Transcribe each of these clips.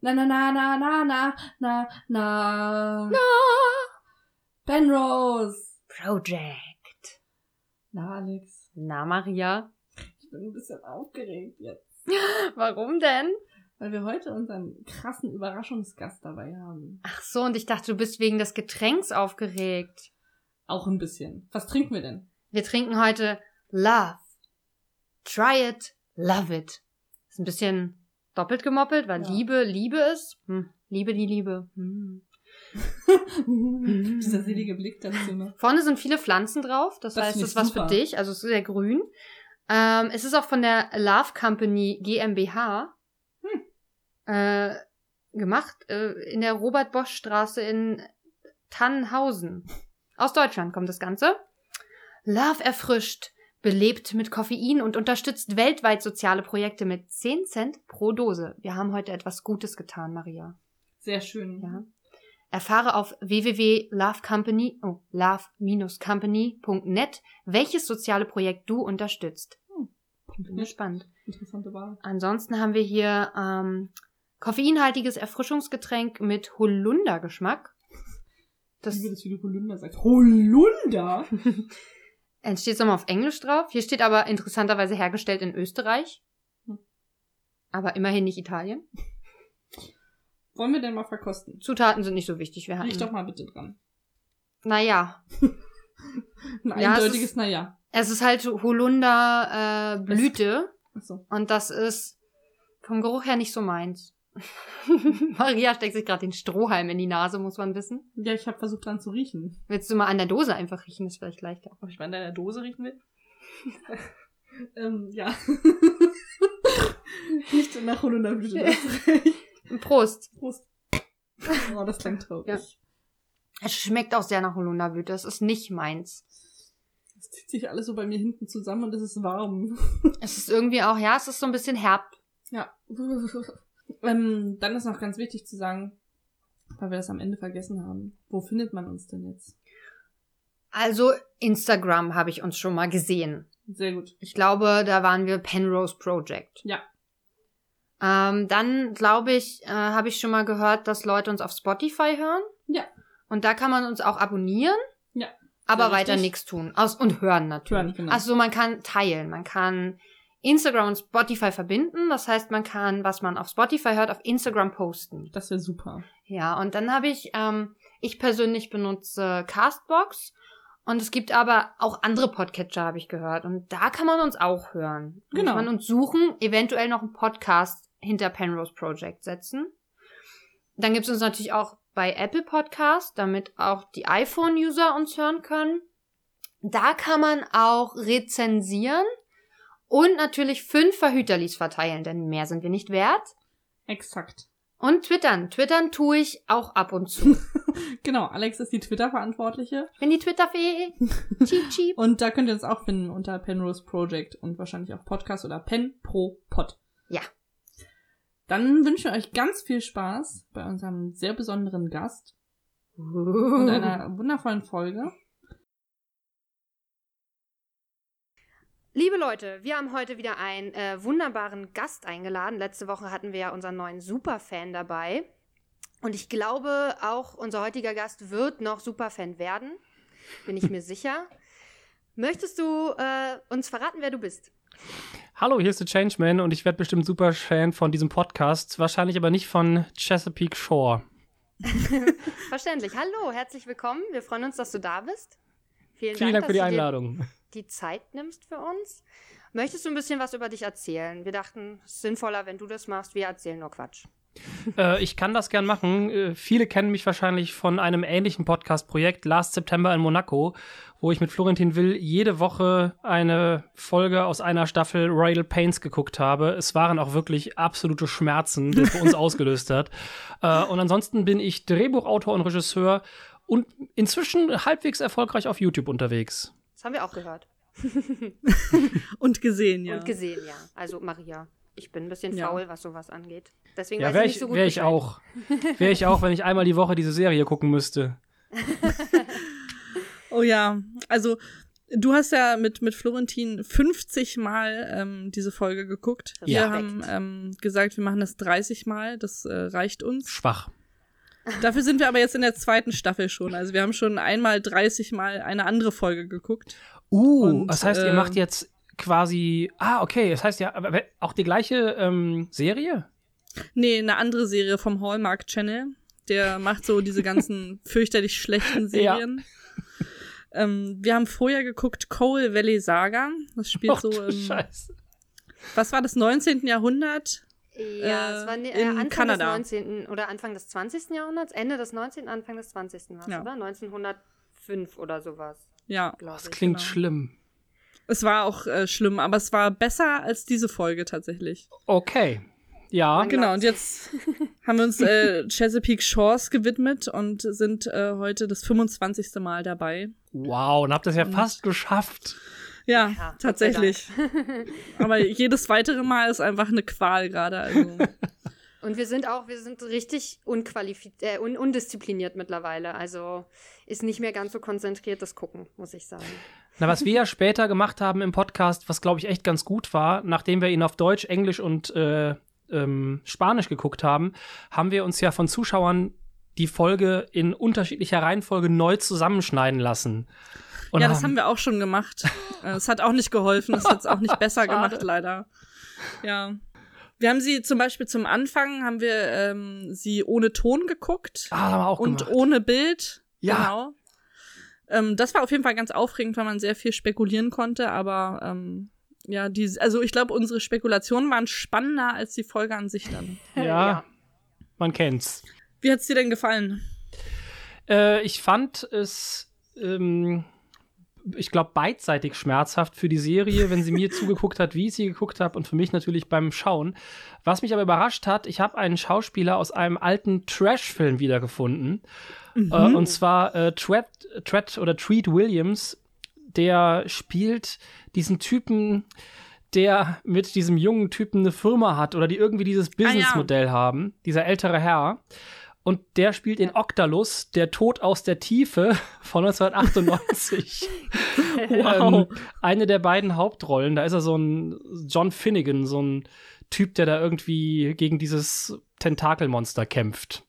Na na na na na na na na. Na. Benrose. Project. Na, Alex. Na, Maria. Ich bin ein bisschen aufgeregt jetzt. Warum denn? Weil wir heute unseren krassen Überraschungsgast dabei haben. Ach so, und ich dachte, du bist wegen des Getränks aufgeregt. Auch ein bisschen. Was trinken wir denn? Wir trinken heute Love. Try it, love it. Ist ein bisschen doppelt gemoppelt, weil Ja. Liebe Liebe ist. Hm. Liebe die Liebe. Hm. Dieser selige Blick dazu noch. Vorne sind viele Pflanzen drauf, das, Das heißt, ich ist was für super. dich, also es ist sehr grün. Ähm, es ist auch von der Love Company GmbH Hm. äh, gemacht, äh, in der Robert-Bosch-Straße in Tannhausen. Aus Deutschland kommt das Ganze. Love erfrischt, belebt mit Koffein und unterstützt weltweit soziale Projekte mit 10 Cent pro Dose. Wir haben heute etwas Gutes getan, Maria. Sehr schön. Ja. Erfahre auf www.lovecompany, oh, love-company.net, welches soziale Projekt du unterstützt. Bin Ja. gespannt. Interessante Wahl. Ansonsten haben wir hier ähm, koffeinhaltiges Erfrischungsgetränk mit Holundergeschmack. Das wie das wie du Holunder sagst. Holunder? entsteht nochmal auf Englisch drauf. Hier steht aber interessanterweise hergestellt in Österreich. Hm. Aber immerhin nicht Italien. Wollen wir denn mal verkosten? Zutaten sind nicht so wichtig. Wir hatten, Riech doch mal bitte dran. Naja, Ein Ja, es eindeutiges ist- Naja. es ist halt Holunder äh, Blüte. Achso. Und das ist vom Geruch her nicht so meins. Maria steckt sich gerade den Strohhalm in die Nase, muss man wissen. Ja, ich habe versucht dran zu riechen. Willst du mal an der Dose einfach riechen? Das ist vielleicht leichter. Ob ich mal in deiner Dose riechen will? ähm, ja. Nicht nach Holunderblüte. das. Prost. Prost. Oh, das klingt traurig. Ja. Es schmeckt auch sehr nach Holunderblüte. Es ist nicht meins. Es zieht sich alles so bei mir hinten zusammen und es ist warm. Es ist irgendwie auch, ja, es ist so ein bisschen herb. Ja. Ähm, dann ist noch ganz wichtig zu sagen, weil wir das am Ende vergessen haben. Wo findet man uns denn jetzt? Also Instagram habe ich uns schon mal gesehen. Sehr gut. Ich glaube, da waren wir Penrose Project. Ja. Ähm, dann glaube ich, äh, habe ich schon mal gehört, dass Leute uns auf Spotify hören. Ja. Und da kann man uns auch abonnieren. Ja. Aber weiter nichts tun. Aus und hören natürlich. Hören, genau. Also man kann teilen, man kann Instagram und Spotify verbinden. Das heißt, man kann, was man auf Spotify hört, auf Instagram posten. Das wäre super. Ja, und dann habe ich, ähm, ich persönlich benutze Castbox und es gibt aber auch andere Podcatcher, habe ich gehört. Und da kann man uns auch hören. Genau. Muss man uns suchen, eventuell noch einen Podcast hinter Penrose Project setzen. Dann gibt es uns natürlich auch bei Apple Podcast, damit auch die iPhone-User uns hören können. Da kann man auch rezensieren und natürlich fünf Verhüterlis verteilen, denn mehr sind wir nicht wert. Exakt. Und twittern. Twittern tue ich auch ab und zu. Genau, Alex ist die Twitter-Verantwortliche. Bin die Twitter-Fee. cheap, cheap. Und da könnt ihr uns auch finden unter Penrose Project und wahrscheinlich auch Podcast oder Pen Pro Pod. Ja. Dann wünschen wir euch ganz viel Spaß bei unserem sehr besonderen Gast Und einer wundervollen Folge. Liebe Leute, wir haben heute wieder einen äh, wunderbaren Gast eingeladen. Letzte Woche hatten wir ja unseren neuen Superfan dabei. Und ich glaube, auch unser heutiger Gast wird noch Superfan werden. Bin ich mir sicher. Möchtest du äh, uns verraten, wer du bist? Hallo, hier ist der Changeman und ich werde bestimmt super Fan von diesem Podcast, wahrscheinlich aber nicht von Chesapeake Shore. Verständlich. Hallo, herzlich willkommen. Wir freuen uns, dass du da bist. Vielen, Vielen Dank für die Einladung. Die Zeit nimmst für uns. Möchtest du ein bisschen was über dich erzählen? Wir dachten, es ist sinnvoller, wenn du das machst. Wir erzählen nur Quatsch. Äh, ich kann das gern machen. Äh, viele kennen mich wahrscheinlich von einem ähnlichen Podcast-Projekt Last September in Monaco, wo ich mit Florentin Will jede Woche eine Folge aus einer Staffel Royal Pains geguckt habe. Es waren auch wirklich absolute Schmerzen, die es bei uns ausgelöst hat. Äh, und ansonsten bin ich Drehbuchautor und Regisseur und inzwischen halbwegs erfolgreich auf YouTube unterwegs. Das haben wir auch gehört. Und gesehen, ja. Und gesehen, ja. Also Maria. Ich bin ein bisschen Ja. faul, was sowas angeht. Deswegen Ja, weiß wäre ich ich, nicht so gut wär ich auch. Wäre ich auch, wenn ich einmal die Woche diese Serie gucken müsste. Oh ja, also Du hast ja mit, mit Florentin 50 Mal ähm, diese Folge geguckt. Wir Respekt. haben ähm, gesagt, wir machen das 30 Mal. Das äh, reicht uns. Schwach. Dafür sind wir aber jetzt in der zweiten Staffel schon. Also wir haben schon einmal 30 Mal eine andere Folge geguckt. Uh, Und, das heißt, ihr äh, macht jetzt quasi. Ah, okay. Das heißt ja, aber auch die gleiche ähm, Serie? Nee, eine andere Serie vom Hallmark Channel. Der macht so diese ganzen fürchterlich schlechten Serien. Ähm, wir haben vorher geguckt Coal Valley Saga. Das spielt Ach, so im, Scheiße. was war das, 19. Jahrhundert? Ja, Äh, es war ne, äh, in Anfang Kanada. des 19. oder Anfang des 20. Jahrhunderts, Ende des 19., Anfang des 20. war Ja. oder? 1905 oder sowas, Ja, Das ich. klingt genau. schlimm. es war auch äh, schlimm, aber es war besser als diese Folge tatsächlich. Okay. Ja. Genau, und jetzt haben wir uns äh, Chesapeake Shores gewidmet und sind äh, heute das 25. Mal dabei. Wow, und habt das ja Und- fast geschafft. Ja, Ja, tatsächlich. Aber jedes weitere Mal ist einfach eine Qual gerade. Also. Und wir sind auch, wir sind richtig unqualifiziert, äh, un undiszipliniert mittlerweile. Also ist nicht mehr ganz so konzentriert das Gucken, muss ich sagen. Na, was wir ja später gemacht haben im Podcast, was glaube ich echt ganz gut war, nachdem wir ihn auf Deutsch, Englisch und äh, ähm, Spanisch geguckt haben, haben wir uns ja von Zuschauern die Folge in unterschiedlicher Reihenfolge neu zusammenschneiden lassen. Und ja, das haben wir auch schon gemacht. Äh, Es hat auch nicht geholfen, es hat es auch nicht besser gemacht, leider. Ja. Wir haben sie zum Beispiel zum Anfang, haben wir ähm, sie ohne Ton geguckt Ah, haben wir auch und gemacht. ohne Bild. Ja. Genau. Ähm, das war auf jeden Fall ganz aufregend, weil man sehr viel spekulieren konnte, aber ähm, ja, die, also ich glaube, unsere Spekulationen waren spannender als die Folge an sich dann. ja, Ja. man kennt's. Wie hat's dir denn gefallen? Äh, ich fand es, ähm, ich glaube, beidseitig schmerzhaft für die Serie, wenn sie mir zugeguckt hat, wie ich sie geguckt habe und für mich natürlich beim Schauen. Was mich aber überrascht hat, ich habe einen Schauspieler aus einem alten Trash-Film wiedergefunden. Mhm. Äh, und zwar äh, Tread, Tread oder Treat Williams, der spielt diesen Typen, der mit diesem jungen Typen eine Firma hat oder die irgendwie dieses Businessmodell haben, dieser ältere Herr. Und der spielt in Octalus, der Tod aus der Tiefe von 1998. ähm, eine der beiden Hauptrollen. Da ist er so ein John Finnegan, so ein Typ, der da irgendwie gegen dieses Tentakelmonster kämpft.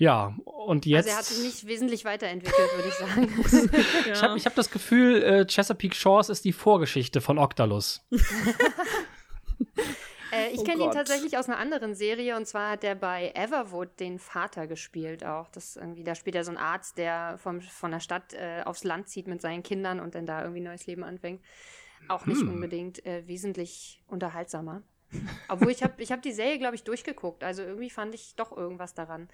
Ja, und jetzt. Also er hat sich nicht wesentlich weiterentwickelt, würde ich sagen. Ich habe ich hab das Gefühl, äh, Chesapeake Shores ist die Vorgeschichte von Octalus. Äh, ich Oh kenne ihn tatsächlich aus einer anderen Serie und zwar hat er bei Everwood den Vater gespielt auch. Das irgendwie, da spielt er so einen Arzt, der vom, von der Stadt äh, aufs Land zieht mit seinen Kindern und dann da irgendwie neues Leben anfängt. Auch nicht Hm. unbedingt äh, wesentlich unterhaltsamer. Obwohl ich habe ich hab die Serie, glaube ich, durchgeguckt. Also irgendwie fand ich doch irgendwas daran.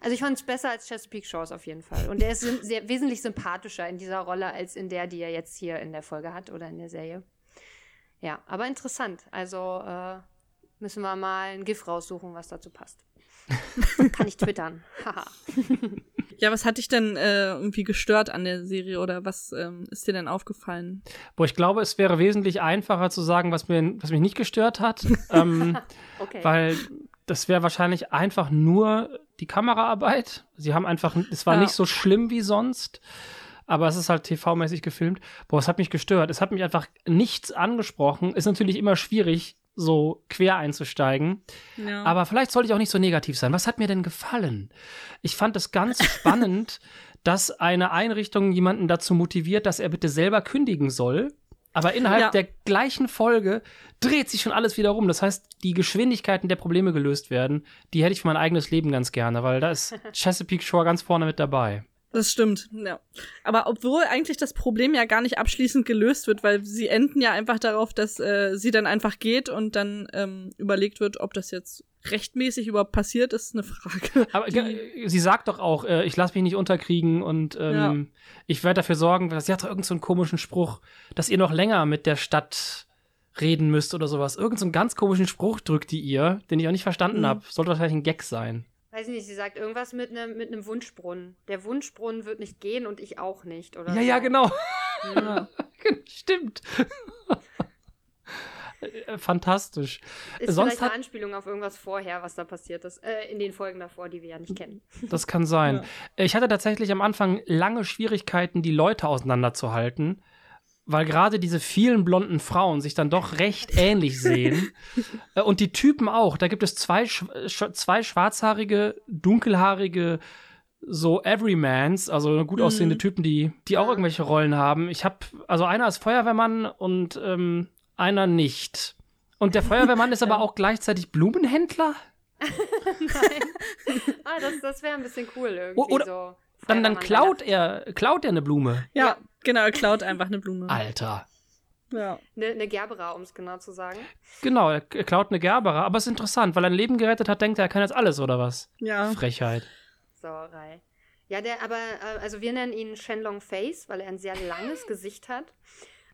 Also ich fand es besser als Chesapeake Shores auf jeden Fall. Und er ist sehr, wesentlich sympathischer in dieser Rolle als in der, die er jetzt hier in der Folge hat oder in der Serie. Ja, aber interessant. Also äh, müssen wir mal ein GIF raussuchen, was dazu passt. Kann ich twittern. Haha. Ja, was hat dich denn äh, irgendwie gestört an der Serie oder was ähm, ist dir denn aufgefallen? Wo ich glaube, es wäre wesentlich einfacher zu sagen, was, mir, was mich nicht gestört hat. ähm, Okay. Weil das wäre wahrscheinlich einfach nur die Kameraarbeit. Sie haben einfach, es war Ja. nicht so schlimm wie sonst, aber es ist halt TV-mäßig gefilmt. Boah, es hat mich gestört. Es hat mich einfach nichts angesprochen. Ist natürlich immer schwierig, so quer einzusteigen. Ja. Aber vielleicht sollte ich auch nicht so negativ sein. Was hat mir denn gefallen? Ich fand es ganz spannend, dass eine Einrichtung jemanden dazu motiviert, dass er bitte selber kündigen soll. Aber innerhalb Ja. der gleichen Folge dreht sich schon alles wieder rum. Das heißt, die Geschwindigkeiten der Probleme gelöst werden, die hätte ich für mein eigenes Leben ganz gerne, weil da ist Chesapeake Shore ganz vorne mit dabei. Das stimmt, ja. Aber obwohl eigentlich das Problem ja gar nicht abschließend gelöst wird, weil sie enden ja einfach darauf, dass äh, sie dann einfach geht und dann ähm, überlegt wird, ob das jetzt rechtmäßig überhaupt passiert, ist eine Frage. Aber sie sagt doch auch, äh, ich lasse mich nicht unterkriegen und ähm, ich werde dafür sorgen, dass sie hat doch irgendeinen so einen komischen Spruch, dass ihr noch länger mit der Stadt reden müsst oder sowas. Irgend so einen ganz komischen Spruch drückt die ihr, den ich auch nicht verstanden Mhm. habe. Sollte wahrscheinlich ein Gag sein. Weiß ich nicht, sie sagt irgendwas mit einem mit einem Wunschbrunnen. Der Wunschbrunnen wird nicht gehen und ich auch nicht, oder? Ja, so. ja, genau. Ja. Stimmt. Äh, Fantastisch. Ist Sonst vielleicht eine hat- Anspielung auf irgendwas vorher, was da passiert ist. Äh, in den Folgen davor, die wir ja nicht kennen. Das kann sein. Ja. Ich hatte tatsächlich am Anfang lange Schwierigkeiten, die Leute auseinanderzuhalten. Weil gerade diese vielen blonden Frauen sich dann doch recht ähnlich sehen. Äh, Und die Typen auch. Da gibt es zwei, zwei schwarzhaarige, dunkelhaarige, so Everymans, also gut aussehende Mhm. Typen, die, die auch Ja. irgendwelche Rollen haben. Ich habe, also einer ist Feuerwehrmann und ähm, einer nicht. Und der Feuerwehrmann ist aber auch gleichzeitig Blumenhändler? Nein. ah, das, das wäre ein bisschen cool irgendwie. Oder- so. Dann, dann klaut er, klaut er eine Blume. Ja, Ja. Genau, er klaut einfach eine Blume. Alter. Ja. Eine, eine Gerbera, um es genau zu sagen. Genau, er klaut eine Gerbera, aber es ist interessant, weil er ein Leben gerettet hat, denkt er, er kann jetzt alles, oder was? Ja. Frechheit. Sauerei. Ja, der, aber, äh, also wir nennen ihn Shenlong Face, weil er ein sehr langes Gesicht hat.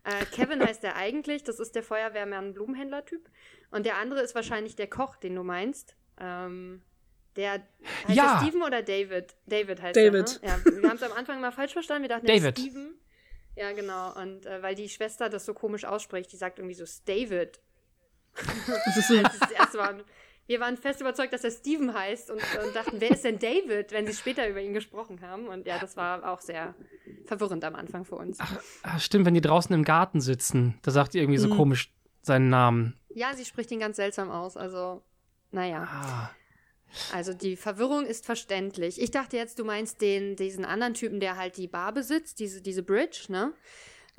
Äh, Kevin heißt er eigentlich, das ist der Feuerwehrmann-Blumenhändler-Typ. Und der andere ist wahrscheinlich der Koch, den du meinst. Ähm, der heißt Ja. der Steven oder David? David heißt David. er. Ne? Ja, wir haben es am Anfang mal falsch verstanden. Wir dachten, ist David. Steven. Ja, genau. Und äh, weil die Schwester das so komisch ausspricht, die sagt irgendwie so David. Das ist so, als es das erste Mal. Wir waren fest überzeugt, dass er Steven heißt und, und dachten, wer ist denn David, wenn sie später über ihn gesprochen haben. Und ja, das war auch sehr verwirrend am Anfang für uns. Ah, stimmt, wenn die draußen im Garten sitzen, da sagt die irgendwie so Mhm. komisch seinen Namen. Ja, sie spricht ihn ganz seltsam aus. Also, naja. Ah. Also die Verwirrung ist verständlich. Ich dachte jetzt, du meinst den, diesen anderen Typen, der halt die Bar besitzt, diese, diese Bridge, ne?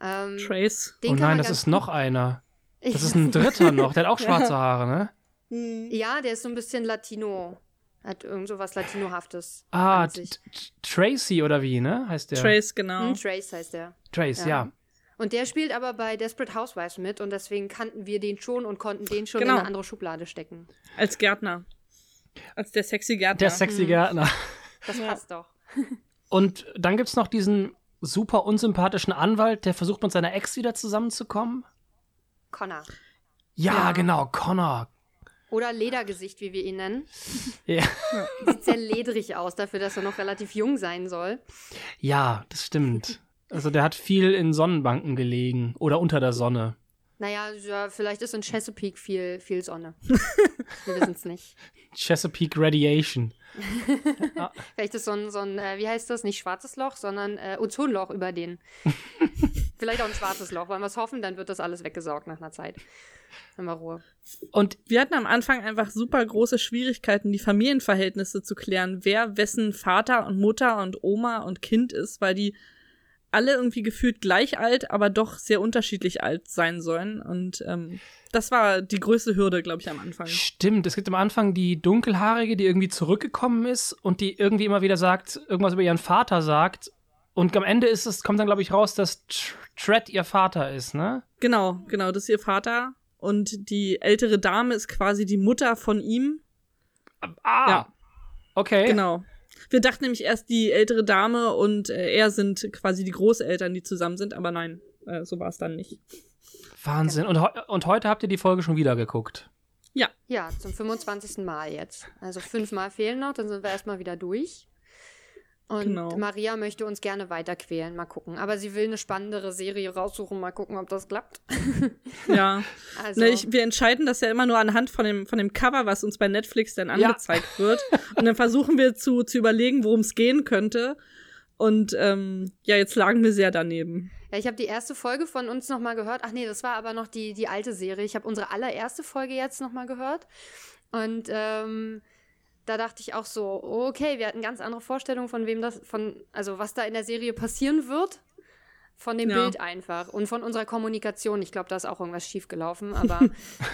Ähm, Trace. den oh nein, das ist noch einer. Das ist ein dritter noch, der hat auch schwarze Haare, ne? Ja, der ist so ein bisschen Latino. Hat irgend so was Latinohaftes. Ah, Tracy oder wie, ne? Heißt der? Trace, genau. Hm, Trace heißt der. Trace, Ja. ja. Und der spielt aber bei Desperate Housewives mit und deswegen kannten wir den schon und konnten den schon Genau. in eine andere Schublade stecken. Als Gärtner. Als der sexy Gärtner. Der sexy Mhm. Gärtner. Das passt doch. Und dann gibt's noch diesen super unsympathischen Anwalt, der versucht mit seiner Ex wieder zusammenzukommen. Connor. Ja, Ja. genau, Connor. Oder Ledergesicht, wie wir ihn nennen. Ja. Sieht sehr ledrig aus, dafür, dass er noch relativ jung sein soll. ja, das stimmt. Also der hat viel in Sonnenbanken gelegen oder unter der Sonne. Naja, ja, vielleicht ist in Chesapeake viel, viel Sonne. wir wissen es nicht. Chesapeake Radiation. Vielleicht ist so ein, so ein äh, wie heißt das, nicht schwarzes Loch, sondern äh, Ozonloch über den. Vielleicht auch ein schwarzes Loch. Wollen wir es hoffen, dann wird das alles weggesaugt nach einer Zeit. Haben wir Ruhe. Und Wir hatten am Anfang einfach super große Schwierigkeiten, die Familienverhältnisse zu klären, wer wessen Vater und Mutter und Oma und Kind ist, weil die alle irgendwie gefühlt gleich alt, aber doch sehr unterschiedlich alt sein sollen. Und ähm, das war die größte Hürde, glaube ich, am Anfang. Stimmt, es gibt am Anfang die Dunkelhaarige, die irgendwie zurückgekommen ist und die irgendwie immer wieder sagt, irgendwas über ihren Vater sagt. Und am Ende ist es, kommt dann, glaube ich, raus, dass Tr- Tred ihr Vater ist, ne? Genau, genau, das ist ihr Vater. Und die ältere Dame ist quasi die Mutter von ihm. Ah, Ja. okay. Genau. Wir dachten nämlich erst, die ältere Dame und äh, er sind quasi die Großeltern, die zusammen sind, aber nein, äh, so war es dann nicht. Wahnsinn. Und, heu- und heute habt ihr die Folge schon wieder geguckt. Ja, zum 25. Mal jetzt. Also fünfmal fehlen noch, dann sind wir erstmal wieder durch. Und Genau. Maria möchte uns gerne weiterquälen, mal gucken. Aber sie will eine spannendere Serie raussuchen, mal gucken, ob das klappt. Ja. Also, Ne, ich, wir entscheiden das ja immer nur anhand von dem, von dem Cover, was uns bei Netflix dann Ja. angezeigt wird. Und dann versuchen wir zu, zu überlegen, worum es gehen könnte. Und ähm, ja, jetzt lagen wir sehr daneben. ja, ich habe die erste Folge von uns nochmal gehört. Ach nee, das war aber noch die, die alte Serie. Ich habe unsere allererste Folge jetzt nochmal gehört. Und ähm, da dachte ich auch so, okay, wir hatten ganz andere Vorstellungen von wem das, von, also was da in der Serie passieren wird. Von dem Ja. Bild einfach und von unserer Kommunikation. Ich glaube, da ist auch irgendwas schiefgelaufen. Aber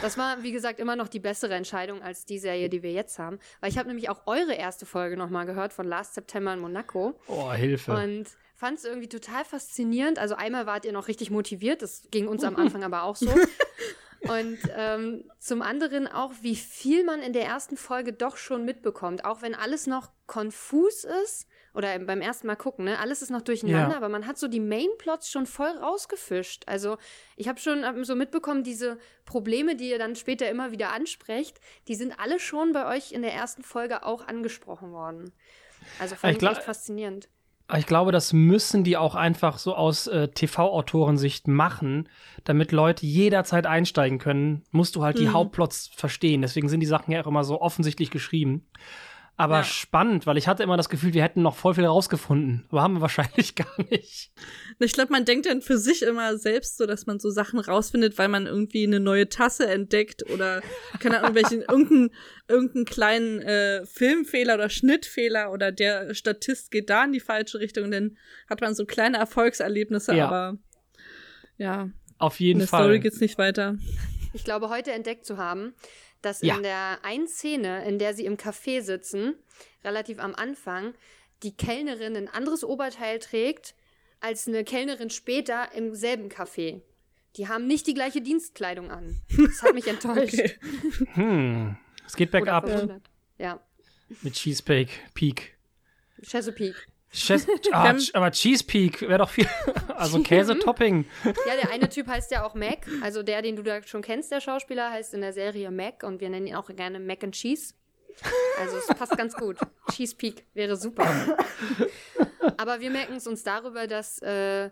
das war, wie gesagt, immer noch die bessere Entscheidung als die Serie, die wir jetzt haben. Weil ich habe nämlich auch eure erste Folge nochmal gehört von Last September in Monaco. Oh, Hilfe. Und fand es irgendwie total faszinierend. Also einmal wart ihr noch richtig motiviert, das ging uns am Anfang aber auch so. Und ähm, zum anderen auch, wie viel man in der ersten Folge doch schon mitbekommt, auch wenn alles noch konfus ist oder beim ersten Mal gucken, ne, alles ist noch durcheinander, Ja. aber man hat so die Mainplots schon voll rausgefischt. Also ich habe schon so mitbekommen, diese Probleme, die ihr dann später immer wieder ansprecht, die sind alle schon bei euch in der ersten Folge auch angesprochen worden. Also fand Ich ich, glaub- echt faszinierend. Aber Ich glaube, das müssen die auch einfach so aus äh, TV-Autorensicht machen, damit Leute jederzeit einsteigen können, musst du halt die Mhm. Hauptplots verstehen. Deswegen sind die Sachen ja auch immer so offensichtlich geschrieben. Aber Ja. spannend, weil ich hatte immer das Gefühl, wir hätten noch voll viel rausgefunden. Aber haben wir wahrscheinlich gar nicht. Ich glaube, man denkt dann für sich immer selbst so, dass man so Sachen rausfindet, weil man irgendwie eine neue Tasse entdeckt oder keine Ahnung, welchen irgendeinen irgendeinen kleinen äh, Filmfehler oder Schnittfehler oder der Statist geht da in die falsche Richtung, dann hat man so kleine Erfolgserlebnisse, Ja. aber ja, Auf in jeden der Fall. Story geht's nicht weiter. Ich glaube, heute entdeckt zu haben, dass Ja. in der einen Szene, in der sie im Café sitzen, relativ am Anfang, die Kellnerin ein anderes Oberteil trägt als eine Kellnerin später im selben Café. Die haben nicht die gleiche Dienstkleidung an. Das hat mich enttäuscht. Okay. Hm. Es geht bergab. Ja. mit Cheesepeak Peak. Chesapeake. Ches ah, aber Cheesepeak wäre doch viel. Also Käsetopping. Ja, der eine Typ heißt ja auch Mac. Also der, den du da schon kennst, der Schauspieler, heißt in der Serie Mac und wir nennen ihn auch gerne Mac and Cheese. Also es passt ganz gut. Cheese Peak wäre super. Aber wir merken es uns darüber, dass äh,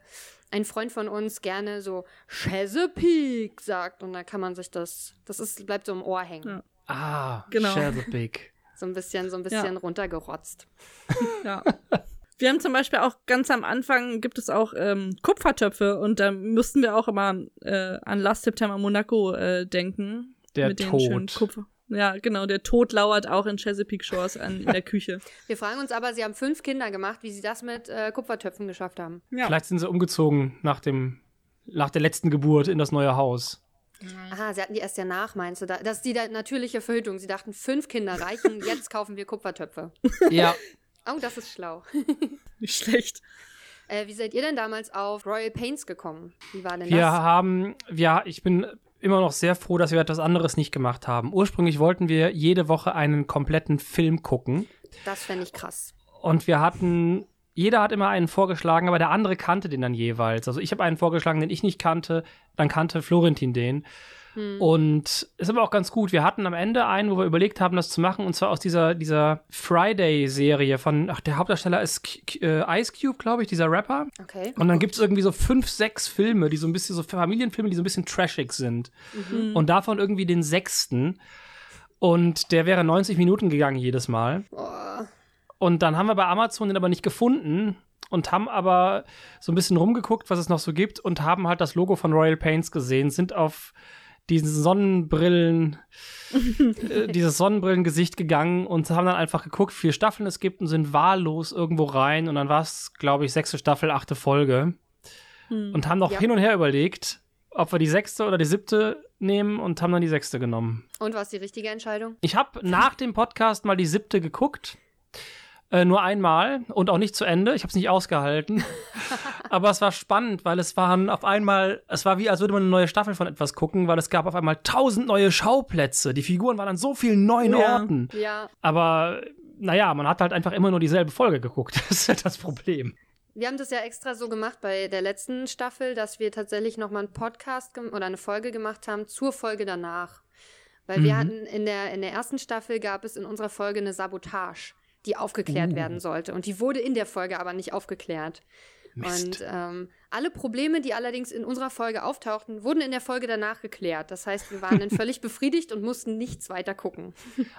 ein Freund von uns gerne so Chesapeake sagt und da kann man sich das, das ist, bleibt so im Ohr hängen. Ja. Ah, Genau. Chesapeake. So ein bisschen, so ein bisschen runtergerotzt. Ja. Wir haben zum Beispiel auch ganz am Anfang gibt es auch ähm, Kupfertöpfe und da müssten wir auch immer äh, an Last September Monaco äh, denken. Der mit den schönen Tod. Kupfer. Ja, genau, der Tod lauert auch in Chesapeake Shores an, in der Küche. Wir fragen uns aber, sie haben fünf Kinder gemacht, wie sie das mit äh, Kupfertöpfen geschafft haben. Ja. Vielleicht sind sie umgezogen nach dem nach der letzten Geburt in das neue Haus. Aha, sie hatten die erst ja nach, meinst du? Da, das ist die da- natürliche Verhütung. Sie dachten, fünf Kinder reichen, jetzt kaufen wir Kupfertöpfe. Ja. Oh, das ist schlau. Nicht schlecht. Äh, wie seid ihr denn damals auf Royal Pains gekommen? Wie war denn Wir das? haben, ja, ich bin immer noch sehr froh, dass wir etwas anderes nicht gemacht haben. Ursprünglich wollten wir jede Woche einen kompletten Film gucken. Das fände ich krass. Und wir hatten, jeder hat immer einen vorgeschlagen, aber der andere kannte den dann jeweils. Also ich habe einen vorgeschlagen, den ich nicht kannte, dann kannte Florentin den. Hm. Und ist aber auch ganz gut. Wir hatten am Ende einen, wo wir überlegt haben, das zu machen, und zwar aus dieser, dieser Friday-Serie von, ach, der Hauptdarsteller ist äh, Ice Cube, glaube ich, dieser Rapper. Okay. Und dann gibt es irgendwie so fünf, sechs Filme, die so ein bisschen, so Familienfilme, die so ein bisschen trashig sind. Mhm. Und davon irgendwie den sechsten. Und der wäre 90 Minuten gegangen jedes Mal. Oh, Und dann haben wir bei Amazon den aber nicht gefunden und haben aber so ein bisschen rumgeguckt, was es noch so gibt und haben halt das Logo von Royal Paints gesehen, sind auf diesen Sonnenbrillen, äh, dieses Sonnenbrillengesicht gegangen und haben dann einfach geguckt, wie viele Staffeln es gibt und sind wahllos irgendwo rein und dann war es, glaube ich, sechste Staffel, achte Folge Hm. und haben noch Ja. hin und her überlegt, ob wir die sechste oder die siebte nehmen und haben dann die sechste genommen. Und war es die richtige Entscheidung? Ich habe nach dem Podcast mal die siebte geguckt. Äh, nur einmal und auch nicht zu Ende. Ich habe es nicht ausgehalten. Aber es war spannend, weil es waren auf einmal, es war wie, als würde man eine neue Staffel von etwas gucken, weil es gab auf einmal tausend neue Schauplätze. Die Figuren waren an so vielen neuen Ja. Orten. Ja. Aber naja, man hat halt einfach immer nur dieselbe Folge geguckt. Das ist halt das Problem. Wir haben das ja extra so gemacht bei der letzten Staffel, dass wir tatsächlich nochmal einen Podcast oder eine Folge gemacht haben zur Folge danach. Weil wir Mhm. hatten in der, in der ersten Staffel gab es in unserer Folge eine Sabotage, die aufgeklärt Uh. werden sollte. Und die wurde in der Folge aber nicht aufgeklärt. Mist. Und ähm, alle Probleme, die allerdings in unserer Folge auftauchten, wurden in der Folge danach geklärt. Das heißt, wir waren dann völlig befriedigt und mussten nichts weiter gucken.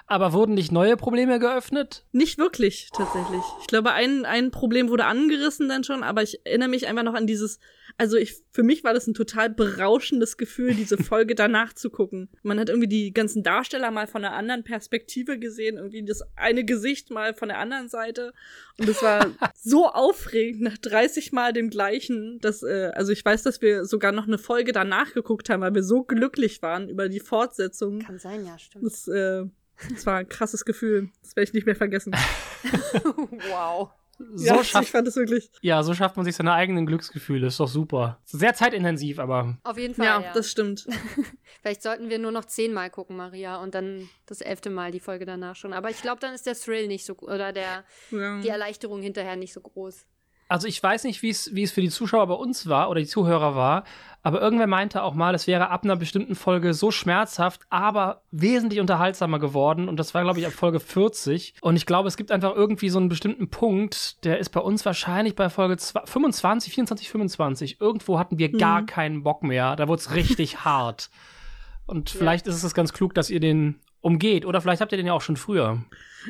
Aber wurden nicht neue Probleme geöffnet? Nicht wirklich, tatsächlich. Ich glaube, ein, ein Problem wurde angerissen dann schon, aber ich erinnere mich einfach noch an dieses, also ich, für mich war das ein total berauschendes Gefühl, diese Folge danach zu gucken. Man hat irgendwie die ganzen Darsteller mal von einer anderen Perspektive gesehen, irgendwie das eine Gesicht mal von der anderen Seite. Und es war so aufregend, nach 30 Mal dem gleichen, dass, äh, also ich weiß, dass wir sogar noch eine Folge danach geguckt haben, weil wir so glücklich waren über die Fortsetzung. Kann sein, ja, stimmt. Das, äh, das war ein krasses Gefühl. Das werde ich nicht mehr vergessen. wow. So ja, schafft ich fand das wirklich. ja, so schafft man sich seine eigenen Glücksgefühle. Ist doch super. Sehr zeitintensiv, aber Auf jeden Fall. Ja, ja. das stimmt. Vielleicht sollten wir nur noch zehnmal gucken, Maria, und dann das elfte Mal die Folge danach schon. Aber ich glaube, dann ist der Thrill nicht so oder der Ja. die Erleichterung hinterher nicht so groß. Also ich weiß nicht, wie es wie es für die Zuschauer bei uns war oder die Zuhörer war, aber irgendwer meinte auch mal, es wäre ab einer bestimmten Folge so schmerzhaft, aber wesentlich unterhaltsamer geworden und das war glaube ich ab Folge 40 und ich glaube, es gibt einfach irgendwie so einen bestimmten Punkt, der ist bei uns wahrscheinlich bei Folge 2 25, 24, 25. Irgendwo hatten wir gar Mhm. keinen Bock mehr, da wurde es richtig hart. Und vielleicht ist es ganz klug, dass ihr den umgeht. Oder vielleicht habt ihr den ja auch schon früher.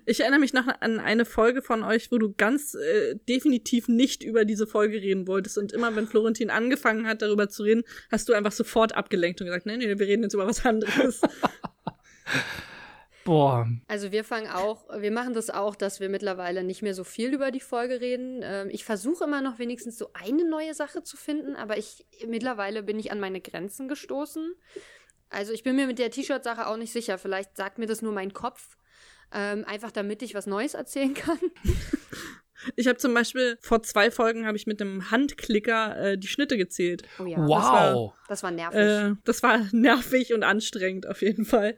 Ich erinnere mich noch an eine Folge von euch, wo du ganz äh, definitiv nicht über diese Folge reden wolltest. Und immer, wenn Florentin angefangen hat, darüber zu reden, hast du einfach sofort abgelenkt und gesagt, nee, nee, wir reden jetzt über was anderes. Boah. Also wir fangen auch, wir machen das auch, dass wir mittlerweile nicht mehr so viel über die Folge reden. Ähm, ich versuche immer noch wenigstens so eine neue Sache zu finden, aber ich mittlerweile bin ich an meine Grenzen gestoßen. Also ich bin mir mit der T-Shirt-Sache auch nicht sicher. Vielleicht sagt mir das nur mein Kopf. Ähm, einfach damit ich was Neues erzählen kann. Ich habe zum Beispiel vor zwei Folgen habe ich mit einem Handklicker äh, die Schnitte gezählt. Oh ja. wow. Das war nervig. Äh, das war nervig und anstrengend auf jeden Fall.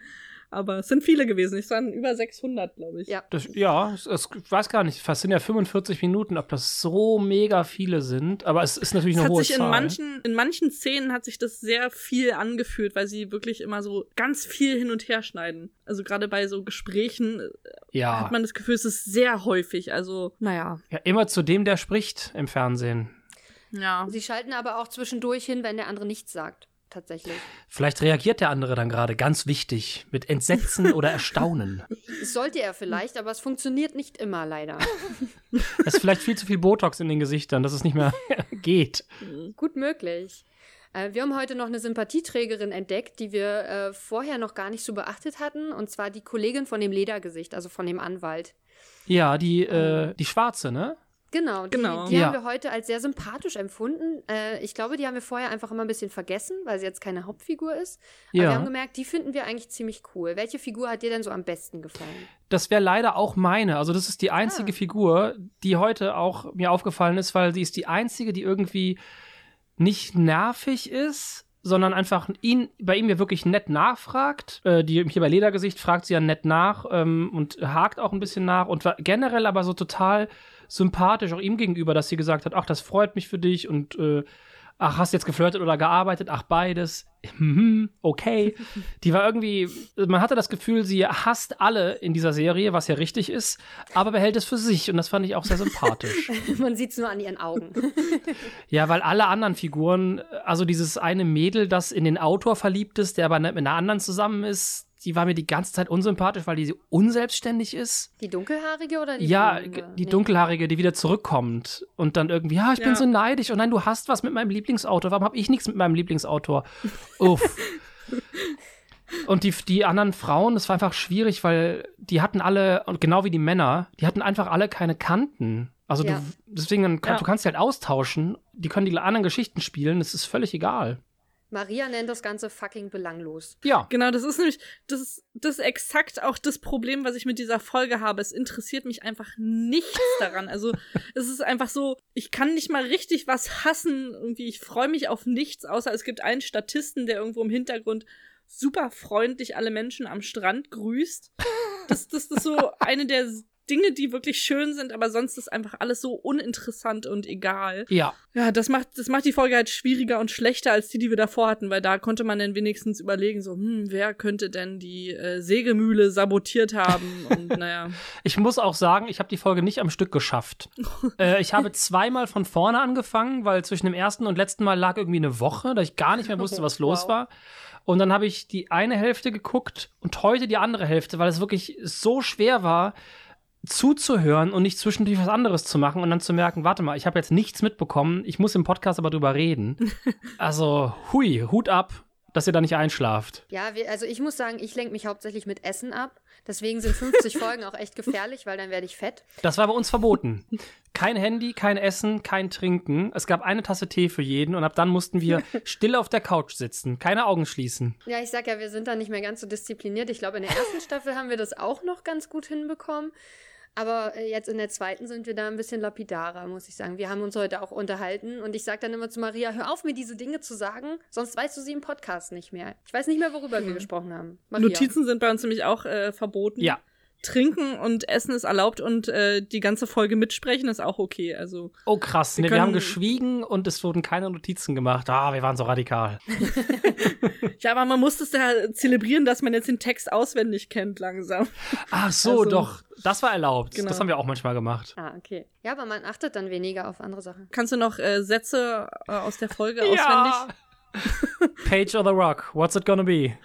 Aber es sind viele gewesen. Es waren über 600, glaube ich. Ja. Das, ja, es, es, ich weiß gar nicht, fast sind ja 45 Minuten, ob das so mega viele sind. Aber es ist natürlich Es eine hat hohe sich in Zahl. manchen, in manchen Szenen hat sich das sehr viel angefühlt, weil sie wirklich immer so ganz viel hin und her schneiden. Also gerade bei so Gesprächen äh, ja. hat man das Gefühl, es ist sehr häufig. Also, naja. ja, immer zu dem, der spricht im Fernsehen. Ja. Sie schalten aber auch zwischendurch hin, wenn der andere nichts sagt. Tatsächlich. Vielleicht reagiert der andere dann gerade ganz wichtig mit Entsetzen oder Erstaunen. Sollte er vielleicht, aber es funktioniert nicht immer leider. Es ist vielleicht viel zu viel Botox in den Gesichtern, dass es nicht mehr geht. Gut möglich. Äh, wir haben heute noch eine Sympathieträgerin entdeckt, die wir äh, vorher noch gar nicht so beachtet hatten, und zwar die Kollegin von dem Ledergesicht, also von dem Anwalt. Ja, die, äh, die Schwarze, ne? Genau, die, Genau. die Ja. haben wir heute als sehr sympathisch empfunden. Äh, ich glaube, die haben wir vorher einfach immer ein bisschen vergessen, weil sie jetzt keine Hauptfigur ist. Aber Ja. wir haben gemerkt, die finden wir eigentlich ziemlich cool. Welche Figur hat dir denn so am besten gefallen? Das wäre leider auch meine. Also, das ist die einzige Ah. Figur, die heute auch mir aufgefallen ist, weil sie ist die einzige, die irgendwie nicht nervig ist, sondern einfach ihn, bei ihm ja wirklich nett nachfragt. Äh, die hier bei Ledergesicht fragt sie ja nett nach ähm, und hakt auch ein bisschen nach und war generell aber so total sympathisch auch ihm gegenüber, dass sie gesagt hat, ach, das freut mich für dich und äh, ach, hast jetzt geflirtet oder gearbeitet? Ach, beides. Okay. Die war irgendwie, man hatte das Gefühl, sie hasst alle in dieser Serie, was ja richtig ist, aber behält es für sich und das fand ich auch sehr sympathisch. Man sieht es nur an ihren Augen. ja, weil alle anderen Figuren, also dieses eine Mädel, das in den Autor verliebt ist, der aber mit einer anderen zusammen ist, die war mir die ganze Zeit unsympathisch, weil die so unselbstständig ist. Die dunkelhaarige oder die ja, blonde? die Nee. dunkelhaarige, die wieder zurückkommt und dann irgendwie, ja, ich bin Ja. so neidisch und nein, du hast was mit meinem Lieblingsautor. Warum habe ich nichts mit meinem Lieblingsautor? Uff. Und die, die anderen Frauen, das war einfach schwierig, weil die hatten alle, und genau wie die Männer, die hatten einfach alle keine Kanten. Also Ja. du, deswegen, kann, Ja. du kannst die halt austauschen, die können die anderen Geschichten spielen, das ist völlig egal. Maria nennt das Ganze fucking belanglos. Ja, Genau, das ist nämlich, das ist, das ist exakt auch das Problem, was ich mit dieser Folge habe. Es interessiert mich einfach nichts daran. Also, es ist einfach so, ich kann nicht mal richtig was hassen. Irgendwie, ich freue mich auf nichts, außer es gibt einen Statisten, der irgendwo im Hintergrund super freundlich alle Menschen am Strand grüßt. Das, das ist so eine der Dinge, die wirklich schön sind, aber sonst ist einfach alles so uninteressant und egal. ja. Ja, das macht, das macht die Folge halt schwieriger und schlechter als die, die wir davor hatten, weil da konnte man dann wenigstens überlegen, so, hm, wer könnte denn die äh, Sägemühle sabotiert haben? Und naja. Ich muss auch sagen, ich habe die Folge nicht am Stück geschafft. äh, ich habe zweimal von vorne angefangen, weil zwischen dem ersten und letzten Mal lag irgendwie eine Woche, da ich gar nicht mehr wusste, was los Wow. war. Und dann habe ich die eine Hälfte geguckt und heute die andere Hälfte, weil es wirklich so schwer war, zuzuhören und nicht zwischendurch was anderes zu machen und dann zu merken, warte mal, ich habe jetzt nichts mitbekommen, ich muss im Podcast aber drüber reden. Also, hui, Hut ab, dass ihr da nicht einschlaft. Ja, wir, also ich muss sagen, ich lenke mich hauptsächlich mit Essen ab. Deswegen sind 50 Folgen auch echt gefährlich, weil dann werde ich fett. Das war bei uns verboten. Kein Handy, kein Essen, kein Trinken. Es gab eine Tasse Tee für jeden und ab dann mussten wir still auf der Couch sitzen, keine Augen schließen. Ja, ich sag ja, wir sind da nicht mehr ganz so diszipliniert. Ich glaube, in der ersten Staffel haben wir das auch noch ganz gut hinbekommen. Aber äh, jetzt in der zweiten sind wir da ein bisschen lapidarer, muss ich sagen. Wir haben uns heute auch unterhalten und ich sage dann immer zu Maria, hör auf, mir diese Dinge zu sagen, sonst weißt du sie im Podcast nicht mehr. Ich weiß nicht mehr, worüber wir gesprochen haben. Maria. Notizen sind bei uns nämlich auch äh, verboten. Ja. Trinken und Essen ist erlaubt und äh, die ganze Folge mitsprechen ist auch okay. Also, Oh krass, Wir nee, wir haben geschwiegen und es wurden keine Notizen gemacht. Ah, wir waren so radikal. ja, aber man muss es ja zelebrieren, dass man jetzt den Text auswendig kennt langsam. Ach so, Also- doch, das war erlaubt. Genau. Das haben wir auch manchmal gemacht. Ah, okay. Ja, aber man achtet dann weniger auf andere Sachen. Kannst du noch äh, Sätze äh, aus der Folge auswendig? Page of the Rock, what's it gonna be?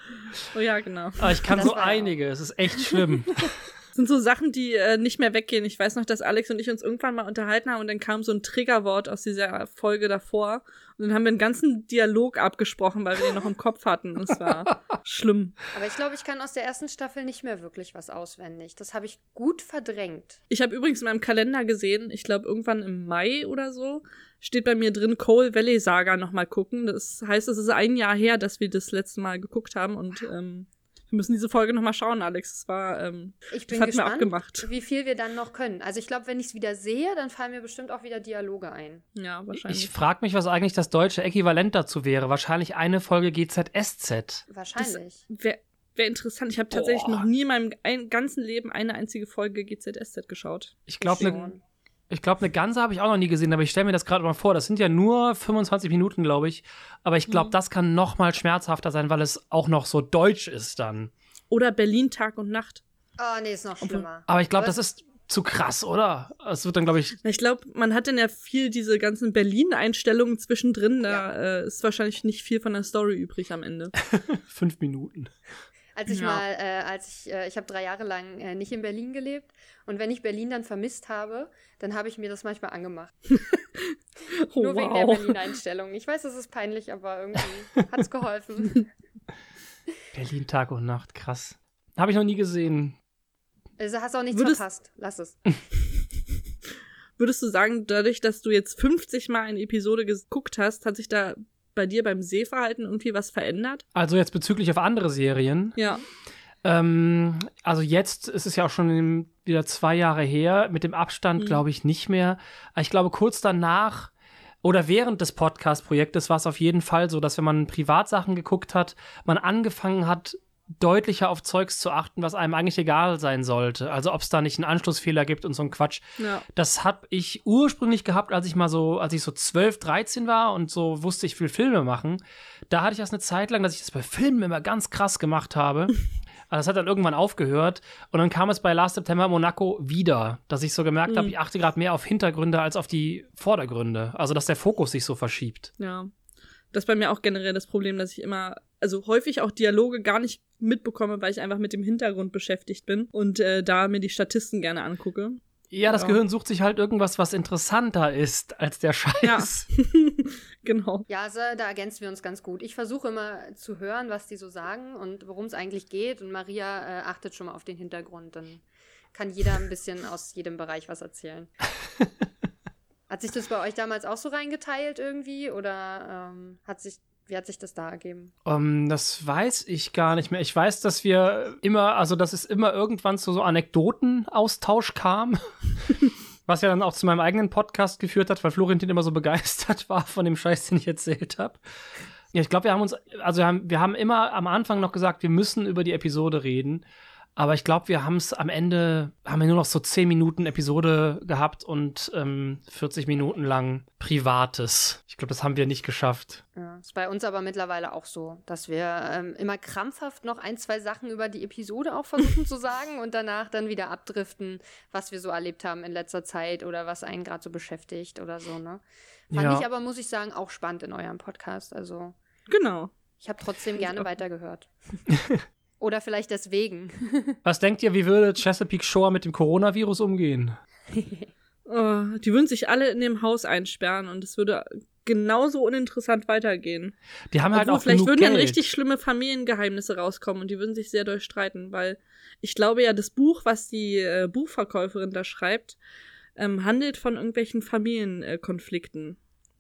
Oh ja, genau. Aber ich kann Das so einige, es ist echt schlimm. Das sind so Sachen, die äh, nicht mehr weggehen. Ich weiß noch, dass Alex und ich uns irgendwann mal unterhalten haben und dann kam so ein Triggerwort aus dieser Folge davor. Und dann haben wir einen ganzen Dialog abgesprochen, weil wir den noch im Kopf hatten. Und es war schlimm. Aber ich glaube, ich kann aus der ersten Staffel nicht mehr wirklich was auswendig. Das habe ich gut verdrängt. Ich habe übrigens in meinem Kalender gesehen, ich glaube irgendwann im Mai oder so, steht bei mir drin Coal Valley Saga nochmal gucken. Das heißt, es ist ein Jahr her, dass wir das letzte Mal geguckt haben und ähm, wir müssen diese Folge nochmal schauen, Alex. Es war, ähm, Ich das bin hatten wir gespannt, abgemacht. wie viel wir dann noch können. Also ich glaube, wenn ich es wieder sehe, dann fallen mir bestimmt auch wieder Dialoge ein. Ja, wahrscheinlich. Ich frage mich, was eigentlich das deutsche Äquivalent dazu wäre. Wahrscheinlich eine Folge GZSZ. Wahrscheinlich. Wäre wär interessant. Ich habe tatsächlich Boah. noch nie in meinem ein, ganzen Leben eine einzige Folge GZSZ geschaut. Ich glaube, eine. Ich glaub, ne ganze habe ich auch noch nie gesehen, aber ich stelle mir das gerade mal vor. Das sind ja nur 25 Minuten, glaube ich. Aber ich glaube, Mhm. das kann noch mal schmerzhafter sein, weil es auch noch so deutsch ist dann. Oder Berlin Tag und Nacht. Oh, nee, ist noch schlimmer. Aber ich glaube, das ist zu krass, oder? Es wird dann, glaube ich, Ich glaube, man hat dann ja viel diese ganzen Berlin-Einstellungen zwischendrin. Da äh, ist wahrscheinlich nicht viel von der Story übrig am Ende. fünf Minuten. Als ich Ja. mal, äh, als ich, äh, ich habe drei Jahre lang äh, nicht in Berlin gelebt und wenn ich Berlin dann vermisst habe, dann habe ich mir das manchmal angemacht. Oh, Nur wegen der wow. Berlin-Einstellung. Ich weiß, es ist peinlich, aber irgendwie hat's geholfen. Berlin Tag und Nacht, krass. Habe ich noch nie gesehen. Also hast auch nichts Würdest- verpasst. Lass es. Würdest du sagen, dadurch, dass du jetzt 50 Mal eine Episode geguckt hast, hat sich da bei dir beim Sehverhalten irgendwie was verändert? Also jetzt bezüglich auf andere Serien. Ja. Ähm, also jetzt ist es ja auch schon wieder zwei Jahre her. Mit dem Abstand Mhm. glaube ich nicht mehr. Ich glaube, kurz danach oder während des Podcast-Projektes war es auf jeden Fall so, dass wenn man Privatsachen geguckt hat, man angefangen hat, deutlicher auf Zeugs zu achten, was einem eigentlich egal sein sollte. Also ob es da nicht einen Anschlussfehler gibt und so ein Quatsch. Ja. Das habe ich ursprünglich gehabt, als ich mal so, als ich so 12, 13 war und so wusste, ich will Filme machen. Da hatte ich das eine Zeit lang, dass ich das bei Filmen immer ganz krass gemacht habe. Aber das hat dann irgendwann aufgehört. Und dann kam es bei Last September Monaco wieder, dass ich so gemerkt habe, Mhm. ich achte gerade mehr auf Hintergründe als auf die Vordergründe. Also, dass der Fokus sich so verschiebt. Ja. Das ist bei mir auch generell das Problem, dass ich immer, also häufig auch Dialoge gar nicht mitbekomme, weil ich einfach mit dem Hintergrund beschäftigt bin und äh, da mir die Statisten gerne angucke. Ja, das Ja. Gehirn sucht sich halt irgendwas, was interessanter ist als der Scheiß. Ja. genau. Ja, also da ergänzen wir uns ganz gut. Ich versuche immer zu hören, was die so sagen und worum es eigentlich geht. Und Maria äh, achtet schon mal auf den Hintergrund. Dann kann jeder ein bisschen aus jedem Bereich was erzählen. hat sich das bei euch damals auch so reingeteilt irgendwie? Oder ähm, hat sich, wie hat sich das da ergeben? Ähm, das weiß ich gar nicht mehr. Ich weiß, dass wir immer, also dass es immer irgendwann zu so Anekdotenaustausch kam. Was ja dann auch zu meinem eigenen Podcast geführt hat, weil Florentin immer so begeistert war von dem Scheiß, den ich erzählt habe. Ja, ich glaube, wir haben uns, also wir haben, wir haben immer am Anfang noch gesagt, wir müssen über die Episode reden. Aber ich glaube, wir haben es am Ende, haben wir nur noch so 10 Minuten Episode gehabt und ähm, 40 Minuten lang Privates. Ich glaube, das haben wir nicht geschafft. Ja, ist bei uns aber mittlerweile auch so, dass wir ähm, immer krampfhaft noch ein, zwei Sachen über die Episode auch versuchen zu sagen und danach dann wieder abdriften, was wir so erlebt haben in letzter Zeit oder was einen gerade so beschäftigt oder so, ne? Fand Ja. ich aber, muss ich sagen, auch spannend in eurem Podcast. Also, Genau. ich habe trotzdem gerne weitergehört. oder vielleicht deswegen. Was denkt ihr, wie würde Chesapeake Shore mit dem Coronavirus umgehen? Oh, die würden sich alle in dem Haus einsperren und es würde genauso uninteressant weitergehen. Die haben halt Obwohl, auch vielleicht würden Geld. dann richtig schlimme Familiengeheimnisse rauskommen und die würden sich sehr doll streiten, weil ich glaube ja, das Buch, was die äh, Buchverkäuferin da schreibt, ähm, handelt von irgendwelchen Familienkonflikten äh,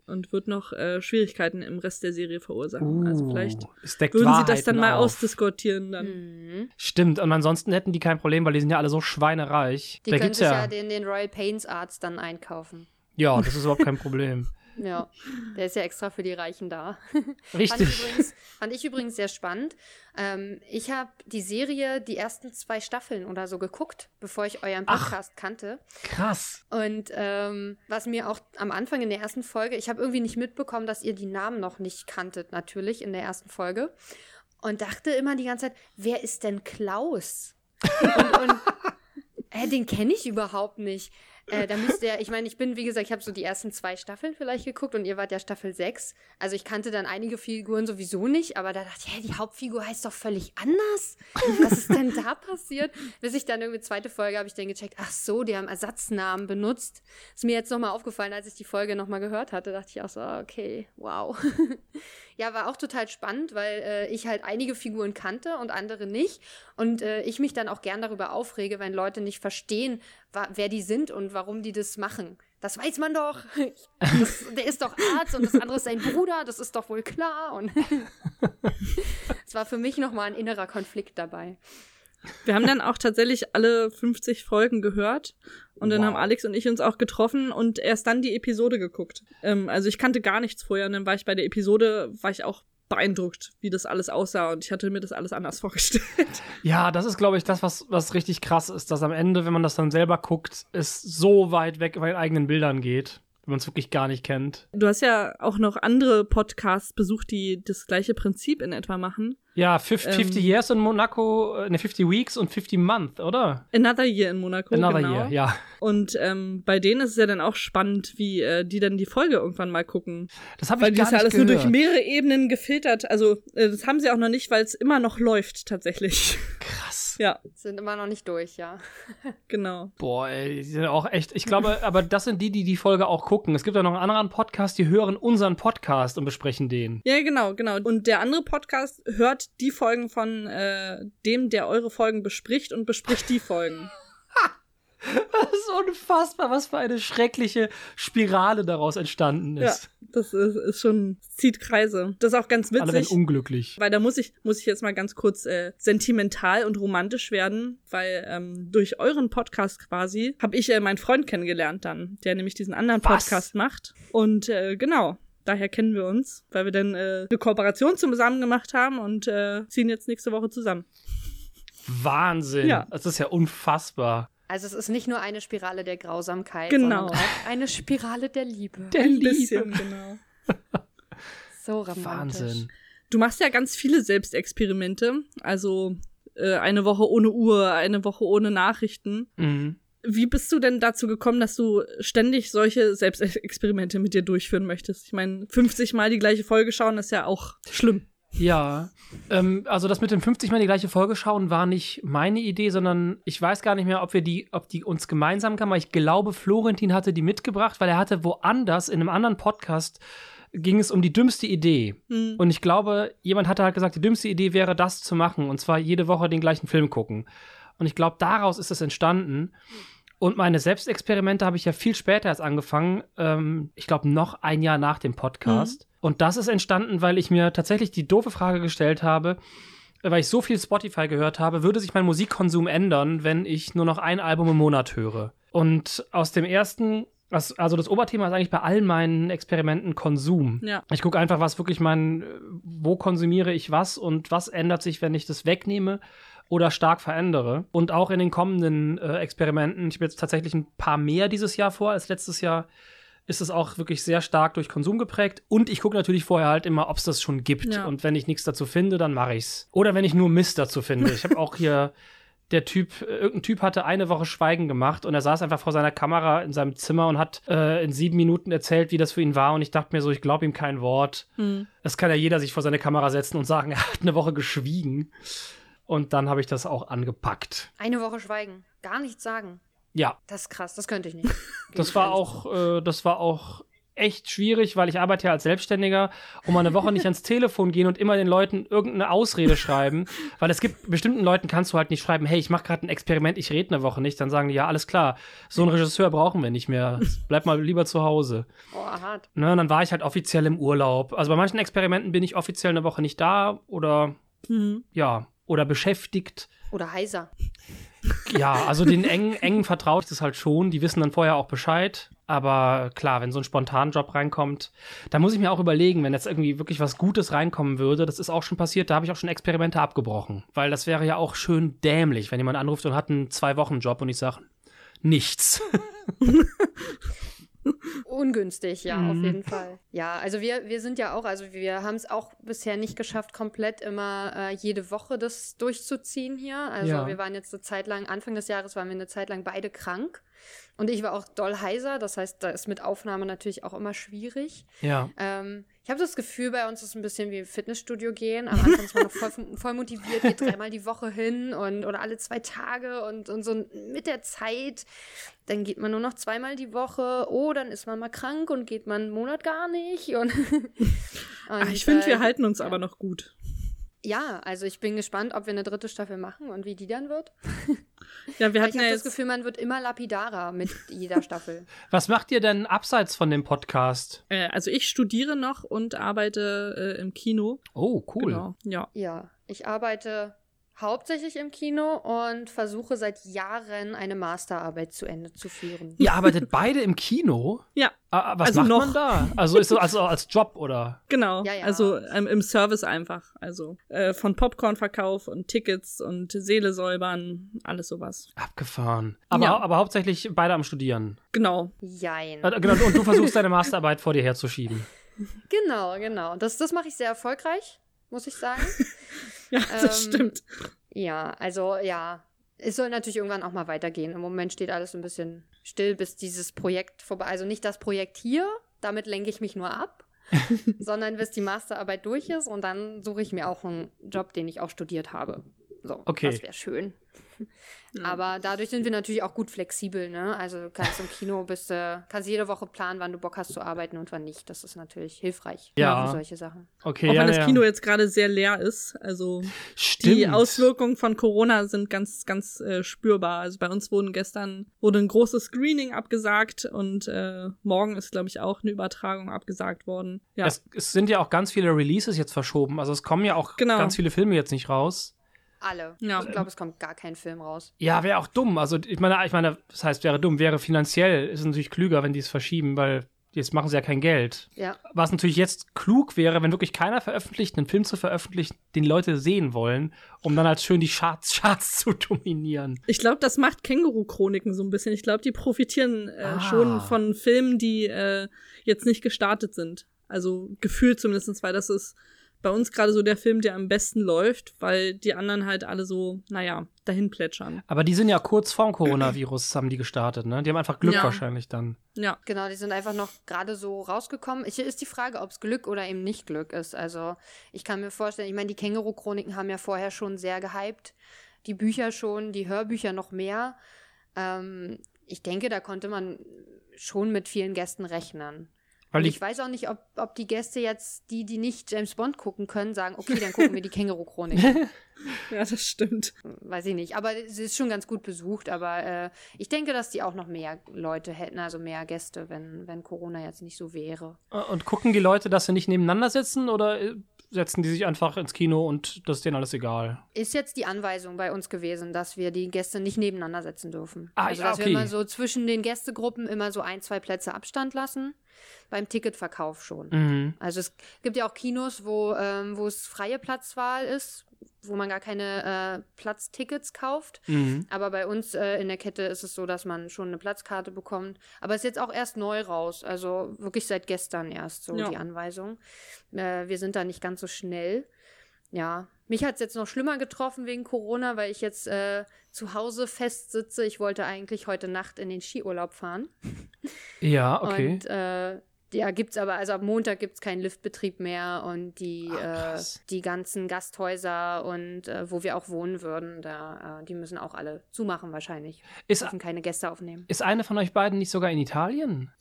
und wird noch äh, Schwierigkeiten im Rest der Serie verursachen. also vielleicht Uh, es deckt würden sie das dann Wahrheiten mal auf. ausdiskutieren dann. Mhm. Stimmt, und ansonsten hätten die kein Problem, weil die sind ja alle so schweinereich. Die da können gibt's sich ja, ja. den, den Royal Pains Arzt dann einkaufen. Ja, das ist überhaupt kein Problem. Ja, der ist ja extra für die Reichen da. Fand ich, Richtig. übrigens, fand ich übrigens sehr spannend. Ähm, ich habe die Serie, die ersten zwei Staffeln oder so geguckt, bevor ich euren Ach. Podcast kannte. Krass. Und ähm, was mir auch am Anfang in der ersten Folge, ich habe irgendwie nicht mitbekommen, dass ihr die Namen noch nicht kanntet, natürlich in der ersten Folge. Und dachte immer die ganze Zeit, wer ist denn Klaus? und, und äh, den kenne ich überhaupt nicht. Äh, da müsst ihr, ich meine, ich bin, wie gesagt, ich habe so die ersten zwei Staffeln vielleicht geguckt und ihr wart ja Staffel 6. Also ich kannte dann einige Figuren sowieso nicht, aber da dachte ich, hä, die Hauptfigur heißt doch völlig anders. Was ist denn da passiert? Bis ich dann irgendwie zweite Folge habe ich dann gecheckt, ach so, die haben Ersatznamen benutzt. Ist mir jetzt nochmal aufgefallen, als ich die Folge nochmal gehört hatte, dachte ich auch so, okay, wow. ja, war auch total spannend, weil äh, ich halt einige Figuren kannte und andere nicht. Und äh, ich mich dann auch gern darüber aufrege, wenn Leute nicht verstehen, wer die sind und warum die das machen. Das weiß man doch. Das, der ist doch Arzt und das andere ist sein Bruder, das ist doch wohl klar. Und es war für mich nochmal ein innerer Konflikt dabei. Wir haben dann auch tatsächlich alle 50 Folgen gehört und dann wow. haben Alex und ich uns auch getroffen und erst dann die Episode geguckt. Ähm, also ich kannte gar nichts vorher und dann war ich bei der Episode, war ich auch beeindruckt, wie das alles aussah und ich hatte mir das alles anders vorgestellt. Ja, das ist, glaube ich, das, was, was richtig krass ist, dass am Ende, wenn man das dann selber guckt, es so weit weg bei eigenen Bildern geht wenn man es wirklich gar nicht kennt. Du hast ja auch noch andere Podcasts besucht, die das gleiche Prinzip in etwa machen. Ja, 50, ähm, Years in Monaco, äh, ne, 50 Weeks und 50 Month, oder? Another Year in Monaco. Another genau. Year, ja. Und ähm, bei denen ist es ja dann auch spannend, wie äh, die dann die Folge irgendwann mal gucken. Das habe ich weil gar nicht Weil die ist ja alles gehört. nur durch mehrere Ebenen gefiltert. Also, äh, das haben sie auch noch nicht, weil es immer noch läuft, tatsächlich. Krass. Ja. Sind immer noch nicht durch, ja. genau. Boah, ey, die sind auch echt. Ich glaube, aber das sind die, die die Folge auch gucken. Es gibt ja noch einen anderen Podcast, die hören unseren Podcast und besprechen den. Ja, genau, genau. Und der andere Podcast hört die Folgen von äh, dem, der eure Folgen bespricht und bespricht die Folgen. Das ist unfassbar, was für eine schreckliche Spirale daraus entstanden ist. Ja, das ist, ist schon, zieht Kreise. Das ist auch ganz witzig. Alle werden unglücklich. Weil da muss ich, muss ich jetzt mal ganz kurz äh, sentimental und romantisch werden, weil ähm, durch euren Podcast quasi habe ich äh, meinen Freund kennengelernt dann, der nämlich diesen anderen was? Podcast macht. Und äh, genau, daher kennen wir uns, weil wir dann äh, eine Kooperation zusammen gemacht haben und äh, ziehen jetzt nächste Woche zusammen. Wahnsinn. Ja. Das ist ja unfassbar. Also es ist nicht nur eine Spirale der Grausamkeit, genau. sondern auch eine Spirale der Liebe. Der Liebe. Bisschen, genau. so romantisch. Wahnsinn. Du machst ja ganz viele Selbstexperimente. Also äh, eine Woche ohne Uhr, eine Woche ohne Nachrichten. Mhm. Wie bist du denn dazu gekommen, dass du ständig solche Selbstexperimente mit dir durchführen möchtest? Ich meine, 50 Mal die gleiche Folge schauen ist ja auch schlimm. Ja, ähm, also das mit den 50 Mal die gleiche Folge schauen war nicht meine Idee, sondern ich weiß gar nicht mehr, ob wir die, ob die uns gemeinsam kamen, aber ich glaube, Florentin hatte die mitgebracht, weil er hatte woanders in einem anderen Podcast ging es um die dümmste Idee. Hm. Und ich glaube, jemand hatte halt gesagt, die dümmste Idee wäre, das zu machen. Und zwar jede Woche den gleichen Film gucken. Und ich glaube, daraus ist es entstanden. Und meine Selbstexperimente habe ich ja viel später erst angefangen. Ähm, ich glaube, noch ein Jahr nach dem Podcast. Mhm. Und das ist entstanden, weil ich mir tatsächlich die doofe Frage gestellt habe, weil ich so viel Spotify gehört habe, würde sich mein Musikkonsum ändern, wenn ich nur noch ein Album im Monat höre? Und aus dem ersten also das Oberthema ist eigentlich bei all meinen Experimenten Konsum. Ja. Ich gucke einfach, was wirklich mein, wo konsumiere ich was und was ändert sich, wenn ich das wegnehme oder stark verändere. Und auch in den kommenden äh, Experimenten, ich habe jetzt tatsächlich ein paar mehr dieses Jahr vor als letztes Jahr, ist es auch wirklich sehr stark durch Konsum geprägt. Und ich gucke natürlich vorher halt immer, ob es das schon gibt. Ja. Und wenn ich nichts dazu finde, dann mache ich's. Oder wenn ich nur Mist dazu finde. Ich habe auch hier der Typ, irgendein Typ hatte eine Woche Schweigen gemacht und er saß einfach vor seiner Kamera in seinem Zimmer und hat äh, in sieben Minuten erzählt, wie das für ihn war. Und ich dachte mir so, ich glaube ihm kein Wort. Hm. Das kann ja jeder sich vor seine Kamera setzen und sagen, er hat eine Woche geschwiegen. Und dann habe ich das auch angepackt. Eine Woche schweigen, gar nichts sagen. Ja. Das ist krass, das könnte ich nicht. das war auch, äh, das war auch echt schwierig, weil ich arbeite ja als Selbstständiger und mal eine Woche nicht ans Telefon gehen und immer den Leuten irgendeine Ausrede schreiben, weil es gibt bestimmten Leuten kannst du halt nicht schreiben, hey, ich mache gerade ein Experiment, ich rede eine Woche nicht, dann sagen die ja alles klar, so einen Regisseur brauchen wir nicht mehr, bleib mal lieber zu Hause. Oh, hart. Ne, dann war ich halt offiziell im Urlaub. Also bei manchen Experimenten bin ich offiziell eine Woche nicht da oder mhm. ja oder beschäftigt. Oder heiser. Ja, also den engen, engen vertraut das halt schon. Die wissen dann vorher auch Bescheid. Aber klar, wenn so ein Spontanjob reinkommt, da muss ich mir auch überlegen, wenn jetzt irgendwie wirklich was Gutes reinkommen würde, das ist auch schon passiert, da habe ich auch schon Experimente abgebrochen. Weil das wäre ja auch schön dämlich, wenn jemand anruft und hat einen Zwei-Wochen-Job und ich sage, nichts. Ungünstig, ja, mhm. auf jeden Fall. Ja, also wir, wir sind ja auch, also wir haben es auch bisher nicht geschafft, komplett immer äh, jede Woche das durchzuziehen hier. Also ja. wir waren jetzt eine Zeit lang, Anfang des Jahres waren wir eine Zeit lang beide krank. Und ich war auch doll heiser, das heißt, da ist mit Aufnahme natürlich auch immer schwierig. Ja. Ähm, ich habe das Gefühl, bei uns ist es ein bisschen wie im Fitnessstudio gehen. Am Anfang ist man noch voll, voll motiviert, geht dreimal die Woche hin und oder alle zwei Tage und, und so mit der Zeit, dann geht man nur noch zweimal die Woche. Oh, dann ist man mal krank und geht man einen Monat gar nicht. Und, Ah, und, ich finde, äh, wir halten uns ja. aber noch gut. Ja, also ich bin gespannt, ob wir eine dritte Staffel machen und wie die dann wird. Ja, wir Weil ich hatten habe ja das. Gefühl, man wird immer lapidarer mit jeder Staffel. Was macht ihr denn abseits von dem Podcast? Äh, also ich studiere noch und arbeite äh, im Kino. Oh, cool. Genau. Ja. Ja, ich arbeite hauptsächlich im Kino und versuche seit Jahren eine Masterarbeit zu Ende zu führen. Ihr arbeitet beide im Kino? Ja, Ah, Was Also macht noch. man da? Also ist das also als Job oder? genau. Ja, ja. Also ähm, im Service einfach. Also äh, von Popcornverkauf und Tickets und Seele säubern, alles sowas. Abgefahren. Aber, Ja. aber hauptsächlich beide am Studieren. Genau. Jein. Äh, Genau, und du versuchst deine Masterarbeit vor dir herzuschieben. Genau, genau. Das, das mache ich sehr erfolgreich, muss ich sagen. Ja, das Ähm, stimmt. Ja, also ja. Es soll natürlich irgendwann auch mal weitergehen. Im Moment steht alles ein bisschen still, bis dieses Projekt vorbei. Also nicht das Projekt hier, damit lenke ich mich nur ab, sondern bis die Masterarbeit durch ist und dann suche ich mir auch einen Job, den ich auch studiert habe. So, Okay. das wäre schön. Aber dadurch sind wir natürlich auch gut flexibel, ne? Also du kannst im Kino bist du, kannst jede Woche planen, wann du Bock hast zu arbeiten und wann nicht. Das ist natürlich hilfreich Ja. für solche Sachen. Okay, Auch ja, wenn das ja. Kino jetzt gerade sehr leer ist. Also Stimmt. die Auswirkungen von Corona sind ganz, ganz äh, spürbar. Also bei uns wurden gestern wurde ein großes Screening abgesagt und äh, morgen ist, glaube ich, auch eine Übertragung abgesagt worden. Ja. Es, es sind ja auch ganz viele Releases jetzt verschoben. Also es kommen ja auch Genau. ganz viele Filme jetzt nicht raus. Alle. Ja. Ich glaube, es kommt gar kein Film raus. Ja, wäre auch dumm. Also ich meine, ich meine, das heißt, wäre dumm, wäre finanziell, ist natürlich klüger, wenn die es verschieben, weil jetzt machen sie ja kein Geld. Ja. Was natürlich jetzt klug wäre, wenn wirklich keiner veröffentlicht, einen Film zu veröffentlichen, den die Leute sehen wollen, um dann halt schön die Charts, Charts zu dominieren. Ich glaube, das macht Känguru-Chroniken so ein bisschen. Ich glaube, die profitieren äh, Ah. schon von Filmen, die äh, jetzt nicht gestartet sind. Also gefühlt zumindest, weil das ist bei uns gerade so der Film, der am besten läuft, weil die anderen halt alle so, naja, dahin plätschern. Aber die sind ja kurz vorm Coronavirus, haben die gestartet, ne? Die haben einfach Glück Ja. wahrscheinlich dann. Ja. Genau, die sind einfach noch gerade so rausgekommen. Ich, ist die Frage, ob es Glück oder eben nicht Glück ist. Also ich kann mir vorstellen, ich meine, die Känguru-Chroniken haben ja vorher schon sehr gehypt. Die Bücher schon, die Hörbücher noch mehr. Ähm, ich denke, da konnte man schon mit vielen Gästen rechnen. Weil die, ich weiß auch nicht, ob, ob die Gäste jetzt, die, die nicht James Bond gucken können, sagen, okay, dann gucken wir die Känguru-Chronik. Ja, das stimmt. weiß ich nicht. Aber es ist schon ganz gut besucht. Aber äh, ich denke, dass die auch noch mehr Leute hätten, also mehr Gäste, wenn, wenn Corona jetzt nicht so wäre. und gucken die Leute, dass sie nicht nebeneinander sitzen oder äh, setzen die sich einfach ins Kino und das ist denen alles egal? Ist jetzt die Anweisung bei uns gewesen, dass wir die Gäste nicht nebeneinander setzen dürfen. Ah, also, ja, dass okay. wir immer so zwischen den Gästegruppen immer so ein, zwei Plätze Abstand lassen. Beim Ticketverkauf schon. Mhm. Also es gibt ja auch Kinos, wo, ähm, wo es freie Platzwahl ist, wo man gar keine äh, Platztickets kauft. Mhm. Aber bei uns äh, in der Kette ist es so, dass man schon eine Platzkarte bekommt. Aber es ist jetzt auch erst neu raus. Also wirklich seit gestern erst so Ja. die Anweisung. Äh, wir sind da nicht ganz so schnell. Ja, mich hat es jetzt noch schlimmer getroffen wegen Corona, weil ich jetzt äh, zu Hause festsitze. Ich wollte eigentlich heute Nacht in den Skiurlaub fahren. Ja, okay. Und äh, ja, gibt's aber, also ab Montag gibt's keinen Liftbetrieb mehr und die, Ach, äh, die ganzen Gasthäuser und äh, wo wir auch wohnen würden, da, äh, die müssen auch alle zumachen wahrscheinlich. ist, Dürfen keine Gäste aufnehmen. ist eine von euch beiden nicht sogar in Italien?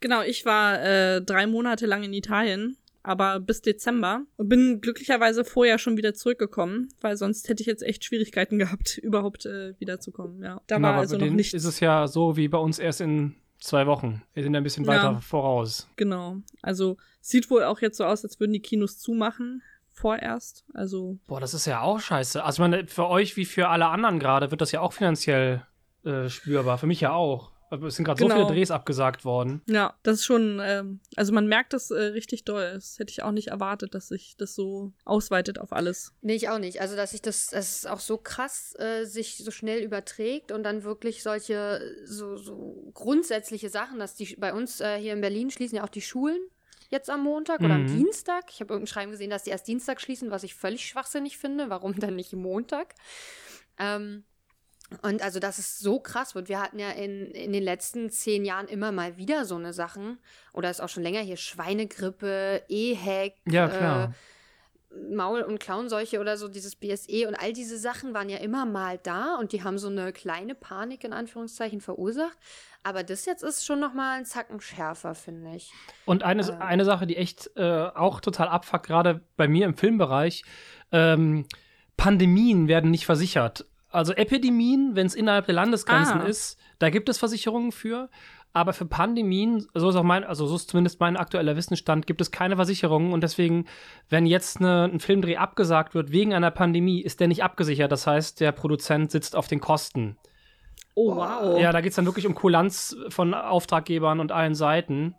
Genau, ich war äh, drei Monate lang in Italien, aber bis Dezember und bin glücklicherweise vorher schon wieder zurückgekommen, weil sonst hätte ich jetzt echt Schwierigkeiten gehabt, überhaupt äh, wiederzukommen. Ja, da Genau, war aber also bei noch nichts. ist es ja so wie bei uns erst in zwei Wochen. Wir sind ja ein bisschen Ja. weiter voraus. Genau. Also sieht wohl auch jetzt so aus, als würden die Kinos zumachen vorerst. Also Boah, das ist ja auch scheiße. Also ich meine, für euch wie für alle anderen gerade wird das ja auch finanziell äh, spürbar. Für mich ja auch. Aber Es sind gerade so Genau. viele Drehs abgesagt worden. ja, das ist schon, ähm, also man merkt das äh, richtig doll. Das hätte ich auch nicht erwartet, dass sich das so ausweitet auf alles. Nee, ich auch nicht. Also, dass sich das, dass es auch so krass äh, sich so schnell überträgt und dann wirklich solche so, so grundsätzliche Sachen, dass die bei uns äh, hier in Berlin schließen ja auch die Schulen jetzt am Montag oder am Mhm. Dienstag. Ich habe irgendein Schreiben gesehen, dass die erst Dienstag schließen, was ich völlig schwachsinnig finde. Warum dann nicht Montag? Ähm, Und also, dass es so krass wird. Wir hatten ja in, in den letzten zehn Jahren immer mal wieder so eine Sachen. Oder ist auch schon länger hier Schweinegrippe, EHEC, Ja, klar. Äh, Maul- und Klauenseuche oder so, dieses BSE und all diese Sachen waren ja immer mal da und die haben so eine kleine Panik in Anführungszeichen verursacht. Aber das jetzt ist schon noch mal ein Zacken schärfer, finde ich. Und eine, Ähm. eine Sache, die echt äh, auch total abfuckt, gerade bei mir im Filmbereich, ähm, Pandemien werden nicht versichert. Also Epidemien, wenn es innerhalb der Landesgrenzen Ah. ist, da gibt es Versicherungen für. Aber für Pandemien, so ist auch mein, also so ist zumindest mein aktueller Wissensstand, gibt es keine Versicherungen und deswegen, wenn jetzt eine, ein Filmdreh abgesagt wird wegen einer Pandemie, ist der nicht abgesichert. Das heißt, der Produzent sitzt auf den Kosten. Oh, wow. Ja, da geht es dann wirklich um Kulanz von Auftraggebern und allen Seiten.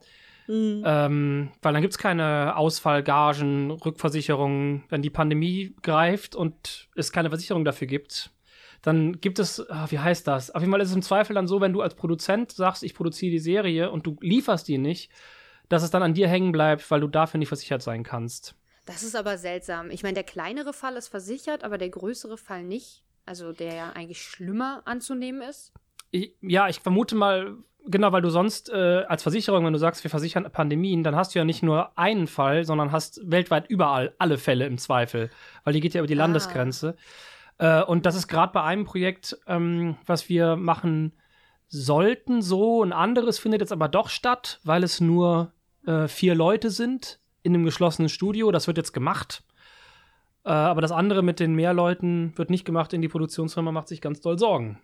Mhm. Ähm, weil dann gibt es keine Ausfallgagen, Rückversicherungen. Wenn die Pandemie greift und es keine Versicherung dafür gibt, dann gibt es, ah, wie heißt das? Auf jeden Fall ist es im Zweifel dann so, wenn du als Produzent sagst, ich produziere die Serie und du lieferst die nicht, dass es dann an dir hängen bleibt, weil du dafür nicht versichert sein kannst. Das ist aber seltsam. Ich meine, der kleinere Fall ist versichert, aber der größere Fall nicht. Also der ja eigentlich schlimmer anzunehmen ist. Ich, ja, ich vermute mal, genau, weil du sonst äh, als Versicherung, wenn du sagst, wir versichern Pandemien, dann hast du ja nicht nur einen Fall, sondern hast weltweit überall alle Fälle im Zweifel, weil die geht ja über die Ah. Landesgrenze. Äh, und das ist gerade bei einem Projekt, ähm, was wir machen sollten, so. Ein anderes findet jetzt aber doch statt, weil es nur äh, vier Leute sind in einem geschlossenen Studio. Das wird jetzt gemacht. Äh, aber das andere mit den mehr Leuten wird nicht gemacht in die Produktionsfirma, macht sich ganz doll Sorgen.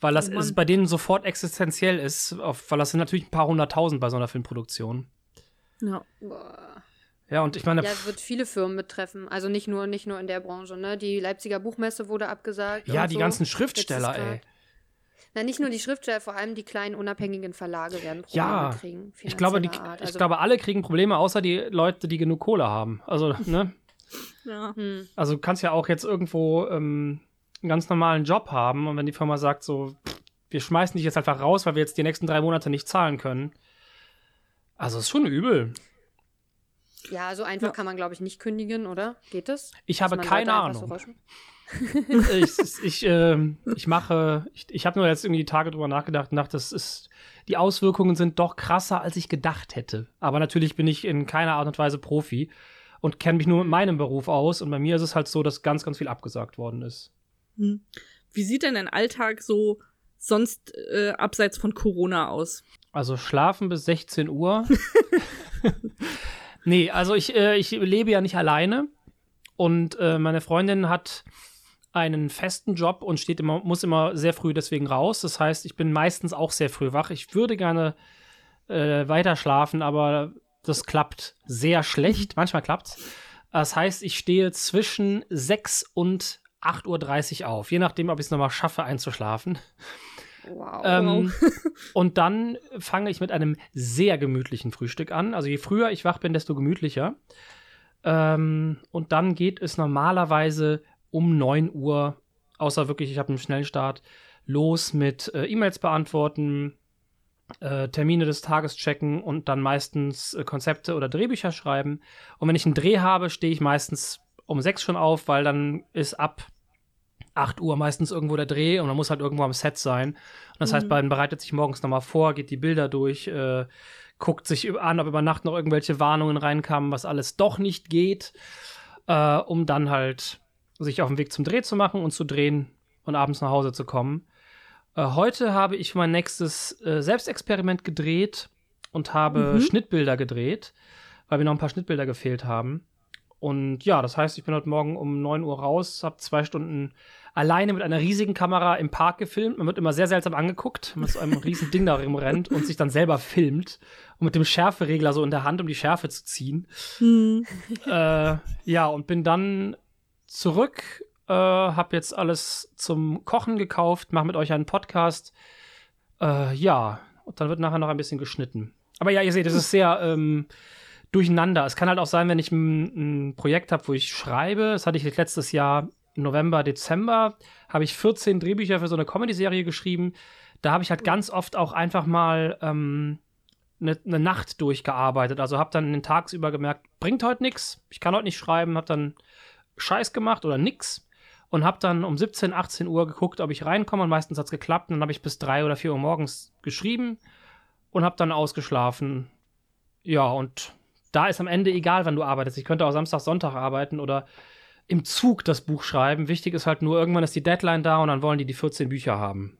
Weil das Oh ist bei denen sofort existenziell ist, auf, weil das sind natürlich ein paar hunderttausend bei so einer Filmproduktion. Ja. Boah. Ja, und ich meine, Ja, es wird viele Firmen betreffen. Also nicht nur, nicht nur in der Branche, ne? Die Leipziger Buchmesse wurde abgesagt. ja, und die so. ganzen Schriftsteller, ey. Na, nicht nur die Schriftsteller, vor allem die kleinen unabhängigen Verlage werden Probleme Ja, kriegen. Ich glaube, die, finanzieller Art. ich Also, glaube, alle kriegen Probleme, außer die Leute, die genug Kohle haben. Also, ne? Ja. hm. Also du kannst ja auch jetzt irgendwo ähm, einen ganz normalen Job haben und wenn die Firma sagt so, wir schmeißen dich jetzt einfach raus, weil wir jetzt die nächsten drei Monate nicht zahlen können. Also ist schon übel. Ja, so einfach Ja. kann man, glaube ich, nicht kündigen, oder? Geht das? Ich habe keine so Ahnung. ich ich, ähm, ich mache, ich, ich habe nur jetzt irgendwie die Tage drüber nachgedacht und dachte, das ist, die Auswirkungen sind doch krasser, als ich gedacht hätte. Aber natürlich bin ich in keiner Art und Weise Profi und kenne mich nur mit meinem Beruf aus und bei mir ist es halt so, dass ganz, ganz viel abgesagt worden ist. Hm. Wie sieht denn dein Alltag so sonst äh, abseits von Corona aus? Also schlafen bis 16 Uhr. nee, also ich, äh, ich lebe ja nicht alleine. Und äh, meine Freundin hat einen festen Job und steht immer, muss immer sehr früh deswegen raus. Das heißt, ich bin meistens auch sehr früh wach. Ich würde gerne äh, weiter schlafen, aber das klappt sehr schlecht. Manchmal klappt's. Das heißt, ich stehe zwischen 6 und 8.30 Uhr auf, je nachdem, ob ich es nochmal schaffe, einzuschlafen. Wow. Ähm, und dann fange ich mit einem sehr gemütlichen Frühstück an. Also je früher ich wach bin, desto gemütlicher. Ähm, und dann geht es normalerweise um 9 Uhr, außer wirklich, ich habe einen schnellen Start, los mit äh, E-Mails beantworten, äh, Termine des Tages checken und dann meistens äh, Konzepte oder Drehbücher schreiben. Und wenn ich einen Dreh habe, stehe ich meistens um 6 schon auf, weil dann ist ab 8 Uhr meistens irgendwo der Dreh und man muss halt irgendwo am Set sein. Und das heißt, man bereitet sich morgens nochmal vor, geht die Bilder durch, äh, guckt sich an, ob über Nacht noch irgendwelche Warnungen reinkamen, was alles doch nicht geht, äh, um dann halt sich auf den Weg zum Dreh zu machen und zu drehen und abends nach Hause zu kommen. Äh, heute habe ich mein nächstes äh, Selbstexperiment gedreht und habe Mhm. Schnittbilder gedreht, weil mir noch ein paar Schnittbilder gefehlt haben. Und ja, das heißt, ich bin heute Morgen um 9 Uhr raus, habe zwei Stunden alleine mit einer riesigen Kamera im Park gefilmt. Man wird immer sehr seltsam angeguckt, wenn man mit so einem riesen Ding da rumrennt und sich dann selber filmt und mit dem Schärferegler so in der Hand, um die Schärfe zu ziehen. Hm. äh, ja, und bin dann zurück, äh, habe jetzt alles zum Kochen gekauft, mache mit euch einen Podcast. Äh, ja, und dann wird nachher noch ein bisschen geschnitten. Aber ja, ihr seht, es ist sehr ähm, durcheinander. Es kann halt auch sein, wenn ich ein, ein Projekt habe, wo ich schreibe. Das hatte ich letztes Jahr November, Dezember, habe ich 14 Drehbücher für so eine Comedy-Serie geschrieben. Da habe ich halt ganz oft auch einfach mal ähm, eine, eine Nacht durchgearbeitet. Also habe dann den tagsüber gemerkt, bringt heute nichts, ich kann heute nicht schreiben, habe dann Scheiß gemacht oder nix. und habe dann um 17, 18 Uhr geguckt, ob ich reinkomme und meistens hat es geklappt. Und dann habe ich bis 3 oder 4 Uhr morgens geschrieben und habe dann ausgeschlafen. Ja, und da ist am Ende egal, wann du arbeitest. Ich könnte auch Samstag, Sonntag arbeiten oder im Zug das Buch schreiben. Wichtig ist halt nur, irgendwann ist die Deadline da und dann wollen die die 14 Bücher haben.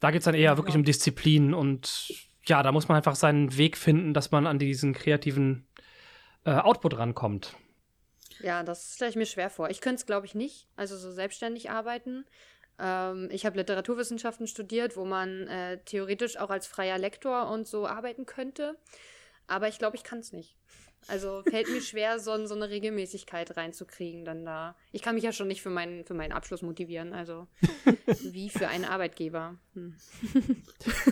Da geht es dann eher ja. wirklich um Disziplin und ja, da muss man einfach seinen Weg finden, dass man an diesen kreativen äh, Output rankommt. Ja, das stelle ich mir schwer vor. Ich könnte es, glaube ich, nicht. Also so selbstständig arbeiten. Ähm, ich habe Literaturwissenschaften studiert, wo man äh, theoretisch auch als freier Lektor und so arbeiten könnte. Aber ich glaube, ich kann es nicht. Also fällt mir schwer, so, so, eine Regelmäßigkeit reinzukriegen dann da. Ich kann mich ja schon nicht für meinen, für meinen Abschluss motivieren, also wie für einen Arbeitgeber. Hm.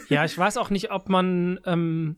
Ja, ich weiß auch nicht, ob man, ähm,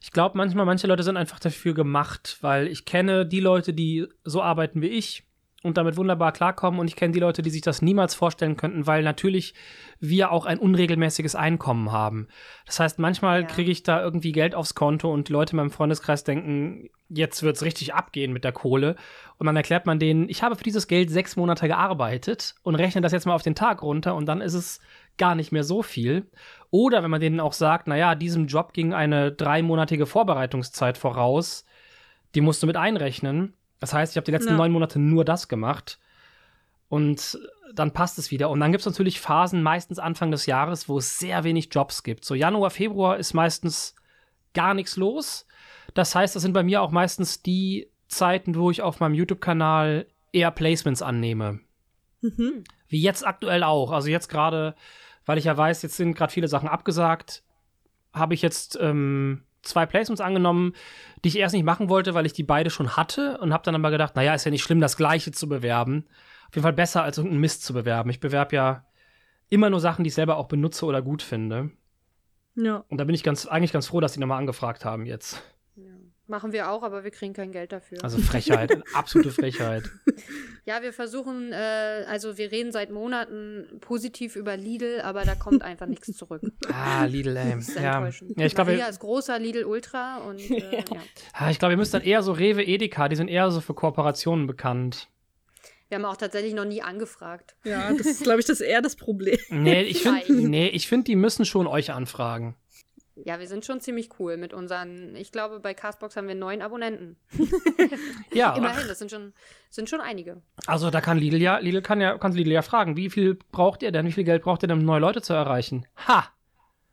ich glaube manchmal, manche Leute sind einfach dafür gemacht, weil ich kenne die Leute, die so arbeiten wie ich und damit wunderbar klarkommen. Und ich kenne die Leute, die sich das niemals vorstellen könnten, weil natürlich wir auch ein unregelmäßiges Einkommen haben. Das heißt, manchmal ja. kriege ich da irgendwie Geld aufs Konto und die Leute in meinem Freundeskreis denken, jetzt wird es richtig abgehen mit der Kohle. Und dann erklärt man denen, ich habe für dieses Geld sechs Monate gearbeitet und rechne das jetzt mal auf den Tag runter und dann ist es gar nicht mehr so viel. Oder wenn man denen auch sagt, naja, diesem Job ging eine dreimonatige Vorbereitungszeit voraus, die musst du mit einrechnen das heißt, ich habe die letzten ja. neun Monate nur das gemacht. Und dann passt es wieder. Und dann gibt es natürlich Phasen, meistens Anfang des Jahres, wo es sehr wenig Jobs gibt. So Januar, Februar ist meistens gar nichts los. Das heißt, das sind bei mir auch meistens die Zeiten, wo ich auf meinem YouTube-Kanal eher Placements annehme. Mhm. Wie jetzt aktuell auch. Also jetzt gerade, weil ich ja weiß, jetzt sind gerade viele Sachen abgesagt, habe ich jetzt ähm, zwei Placements angenommen, die ich erst nicht machen wollte, weil ich die beide schon hatte und habe dann aber gedacht, naja, ist ja nicht schlimm, das gleiche zu bewerben. Auf jeden Fall besser, als irgendeinen Mist zu bewerben. Ich bewerbe ja immer nur Sachen, die ich selber auch benutze oder gut finde. Ja. Und da bin ich ganz, eigentlich ganz froh, dass die nochmal angefragt haben jetzt. Machen wir auch, aber wir kriegen kein Geld dafür. Also Frechheit, absolute Frechheit. Ja, wir versuchen, äh, also wir reden seit Monaten positiv über Lidl, aber da kommt einfach nichts zurück. Ah, Lidl, ey. Das ist ja. enttäuschend. Ja, ich glaube, Maria ist großer Lidl Ultra und äh, ja. ja. Ah, ich glaube, ihr müsst dann eher so Rewe, Edeka, die sind eher so für Kooperationen bekannt. Wir haben auch tatsächlich noch nie angefragt. Ja, das ist, glaube ich, das eher das Problem. Nee, ich finde, nee, find, die müssen schon euch anfragen. Ja, wir sind schon ziemlich cool mit unseren, ich glaube, bei Castbox haben wir neun Abonnenten. ja. Immerhin, das sind schon, sind schon einige. Also da kann Lidl ja, Lidl kann ja, kann Lidl ja fragen, wie viel braucht ihr denn, wie viel Geld braucht ihr denn, um neue Leute zu erreichen? Ha!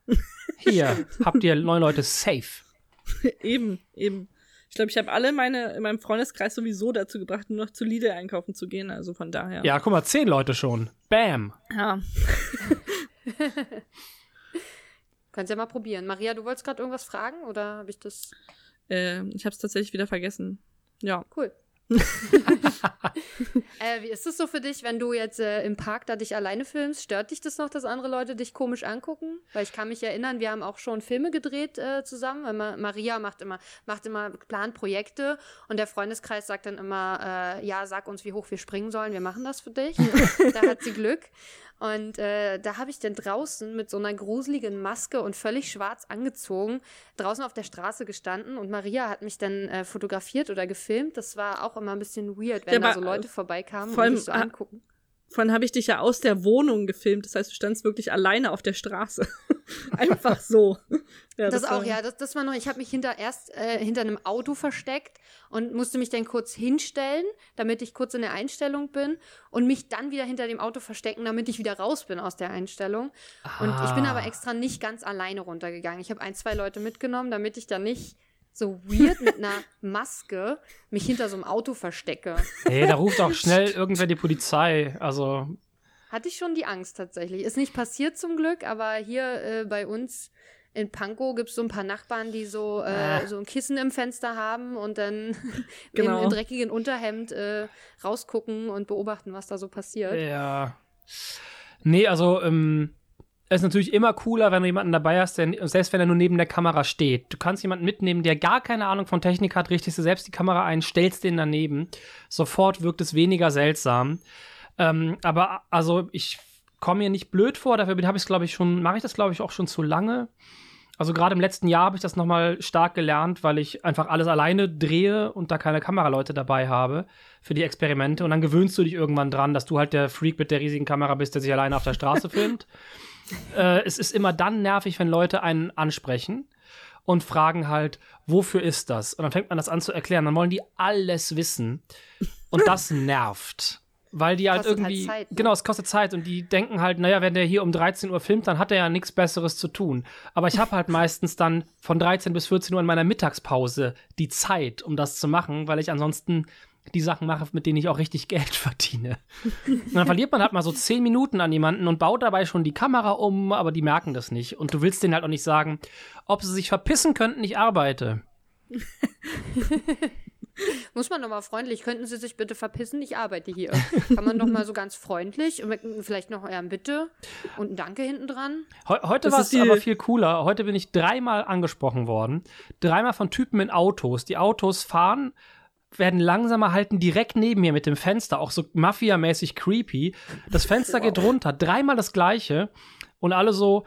Hier, habt ihr neue Leute safe. eben, eben. Ich glaube, ich habe alle meine in meinem Freundeskreis sowieso dazu gebracht, nur noch zu Lidl einkaufen zu gehen. Also von daher. Ja, guck mal, zehn Leute schon. Bam. Ja. Kannst ja mal probieren. Maria, du wolltest gerade irgendwas fragen oder habe ich das? Äh, ich habe es tatsächlich wieder vergessen. Ja. Cool. äh, wie ist es so für dich, wenn du jetzt äh, im Park da dich alleine filmst? Stört dich das noch, dass andere Leute dich komisch angucken? Weil ich kann mich erinnern, wir haben auch schon Filme gedreht äh, zusammen. Weil Ma Maria macht immer, macht immer, plant Projekte und der Freundeskreis sagt dann immer, äh, ja, sag uns, wie hoch wir springen sollen, wir machen das für dich. da hat sie Glück. Und äh, da habe ich dann draußen mit so einer gruseligen Maske und völlig schwarz angezogen draußen auf der Straße gestanden und Maria hat mich dann äh, fotografiert oder gefilmt. Das war auch immer ein bisschen weird, wenn ja, da so Leute vorbeikamen und mich so angucken. Vorhin habe ich dich ja aus der Wohnung gefilmt. Das heißt, du standst wirklich alleine auf der Straße. Einfach so. Ja, das, das auch, ja. Das, das war noch, ich habe mich hinter erst äh, hinter einem Auto versteckt und musste mich dann kurz hinstellen, damit ich kurz in der Einstellung bin und mich dann wieder hinter dem Auto verstecken, damit ich wieder raus bin aus der Einstellung. Ah. Und ich bin aber ah. extra nicht ganz alleine runtergegangen. Ich habe ein, zwei Leute mitgenommen, damit ich dann nicht so weird mit einer Maske mich hinter so einem Auto verstecke. Nee, da ruft auch schnell irgendwer die Polizei. Also. Hatte ich schon die Angst tatsächlich. Ist nicht passiert zum Glück, aber hier äh, bei uns in Pankow gibt es so ein paar Nachbarn, die so, äh, ah. so ein Kissen im Fenster haben und dann genau. im, im, dreckigen Unterhemd äh, rausgucken und beobachten, was da so passiert. Ja. Nee, also ähm, es ist natürlich immer cooler, wenn du jemanden dabei hast, der, selbst wenn er nur neben der Kamera steht. Du kannst jemanden mitnehmen, der gar keine Ahnung von Technik hat, richtest du selbst die Kamera ein, stellst den daneben. Sofort wirkt es weniger seltsam. Ähm, aber also ich komme mir nicht blöd vor, dafür habe ich es, glaube ich, schon, mache ich das, glaube ich, auch schon zu lange. Also gerade im letzten Jahr habe ich das nochmal stark gelernt, weil ich einfach alles alleine drehe und da keine Kameraleute dabei habe für die Experimente. Und dann gewöhnst du dich irgendwann dran, dass du halt der Freak mit der riesigen Kamera bist, der sich alleine auf der Straße filmt. Äh, es ist immer dann nervig, wenn Leute einen ansprechen und fragen halt, wofür ist das? Und dann fängt man das an zu erklären. Dann wollen die alles wissen. Und das nervt. Weil die halt Kostet halt irgendwie. Zeit, ne? Genau, es kostet Zeit. Und die denken halt, naja, wenn der hier um 13 Uhr filmt, dann hat er ja nichts Besseres zu tun. Aber ich habe halt meistens dann von 13 bis 14 Uhr in meiner Mittagspause die Zeit, um das zu machen, weil ich ansonsten die Sachen mache, mit denen ich auch richtig Geld verdiene. Und dann verliert man halt mal so 10 Minuten an jemanden und baut dabei schon die Kamera um, aber die merken das nicht. Und du willst denen halt auch nicht sagen, ob sie sich verpissen könnten, ich arbeite. Muss man doch mal freundlich, könnten Sie sich bitte verpissen? Ich arbeite hier. Kann man doch mal so ganz freundlich und mit, vielleicht noch ein Bitte und ein Danke hinten dran. Heu heute war es aber viel cooler. Heute bin ich dreimal angesprochen worden. Dreimal von Typen in Autos. Die Autos fahren, werden langsamer, halten direkt neben mir mit dem Fenster, auch so Mafia-mäßig creepy. Das Fenster geht runter, dreimal das gleiche. Und alle so,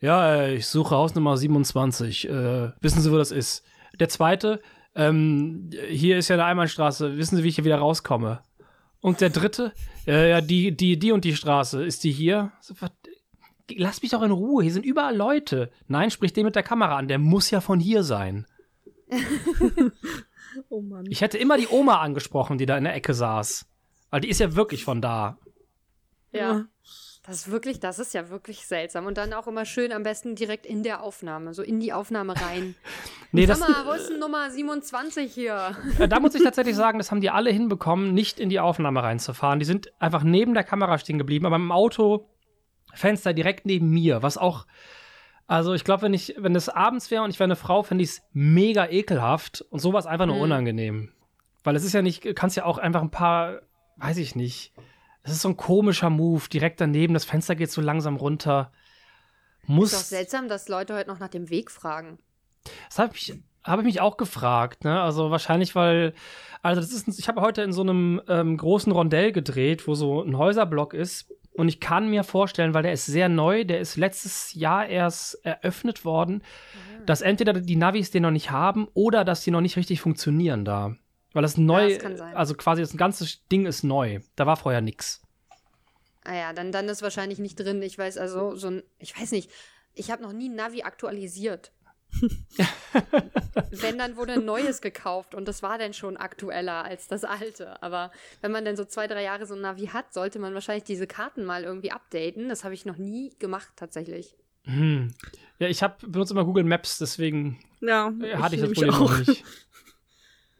ja, ich suche Haus Nummer 27. Äh, wissen Sie, wo das ist? Der zweite, ähm, hier ist ja eine Einbahnstraße. Wissen Sie, wie ich hier wieder rauskomme? Und der dritte, äh, ja, die, die, die und die Straße, ist die hier? Lass mich doch in Ruhe, hier sind überall Leute. Nein, sprich den mit der Kamera an, der muss ja von hier sein. Oh Mann. Ich hätte immer die Oma angesprochen, die da in der Ecke saß. Weil die ist ja wirklich von da. Ja. Das ist wirklich, das ist ja wirklich seltsam. Und dann auch immer schön am besten direkt in der Aufnahme, so in die Aufnahme rein. Nee, das, mal, wo ist denn Nummer 27 hier? äh, da muss ich tatsächlich sagen, das haben die alle hinbekommen, nicht in die Aufnahme reinzufahren. Die sind einfach neben der Kamera stehen geblieben, aber im Auto Fenster direkt neben mir, was auch also ich glaube, wenn ich, wenn es abends wäre und ich wäre eine Frau, fände ich es mega ekelhaft und sowas einfach nur Mhm. unangenehm. Weil es ist ja nicht, du kannst ja auch einfach ein paar, weiß ich nicht. Es ist so ein komischer Move, direkt daneben, das Fenster geht so langsam runter. Muss. Ist doch seltsam, dass Leute heute noch nach dem Weg fragen. Das habe ich, hab ich mich auch gefragt, ne? Also wahrscheinlich, weil, also das ist, ein- ich habe heute in so einem ähm, großen Rondell gedreht, wo so ein Häuserblock ist. Und ich kann mir vorstellen, weil der ist sehr neu, der ist letztes Jahr erst eröffnet worden, dass entweder die Navis den noch nicht haben oder dass die noch nicht richtig funktionieren da. Weil das neu, das kann sein. also quasi das ganze Ding ist neu. Da war vorher nix. Ah ja, dann, dann ist wahrscheinlich nicht drin. Ich weiß also, so ein, ich weiß nicht, ich habe noch nie ein Navi aktualisiert. wenn, dann wurde ein neues gekauft und das war dann schon aktueller als das alte. Aber wenn man dann so zwei, drei Jahre so ein Navi hat, sollte man wahrscheinlich diese Karten mal irgendwie updaten. Das habe ich noch nie gemacht, tatsächlich. Hm. Ja, ich hab, benutze immer Google Maps, deswegen Ja, hatte ich das nämlich Problem noch nicht.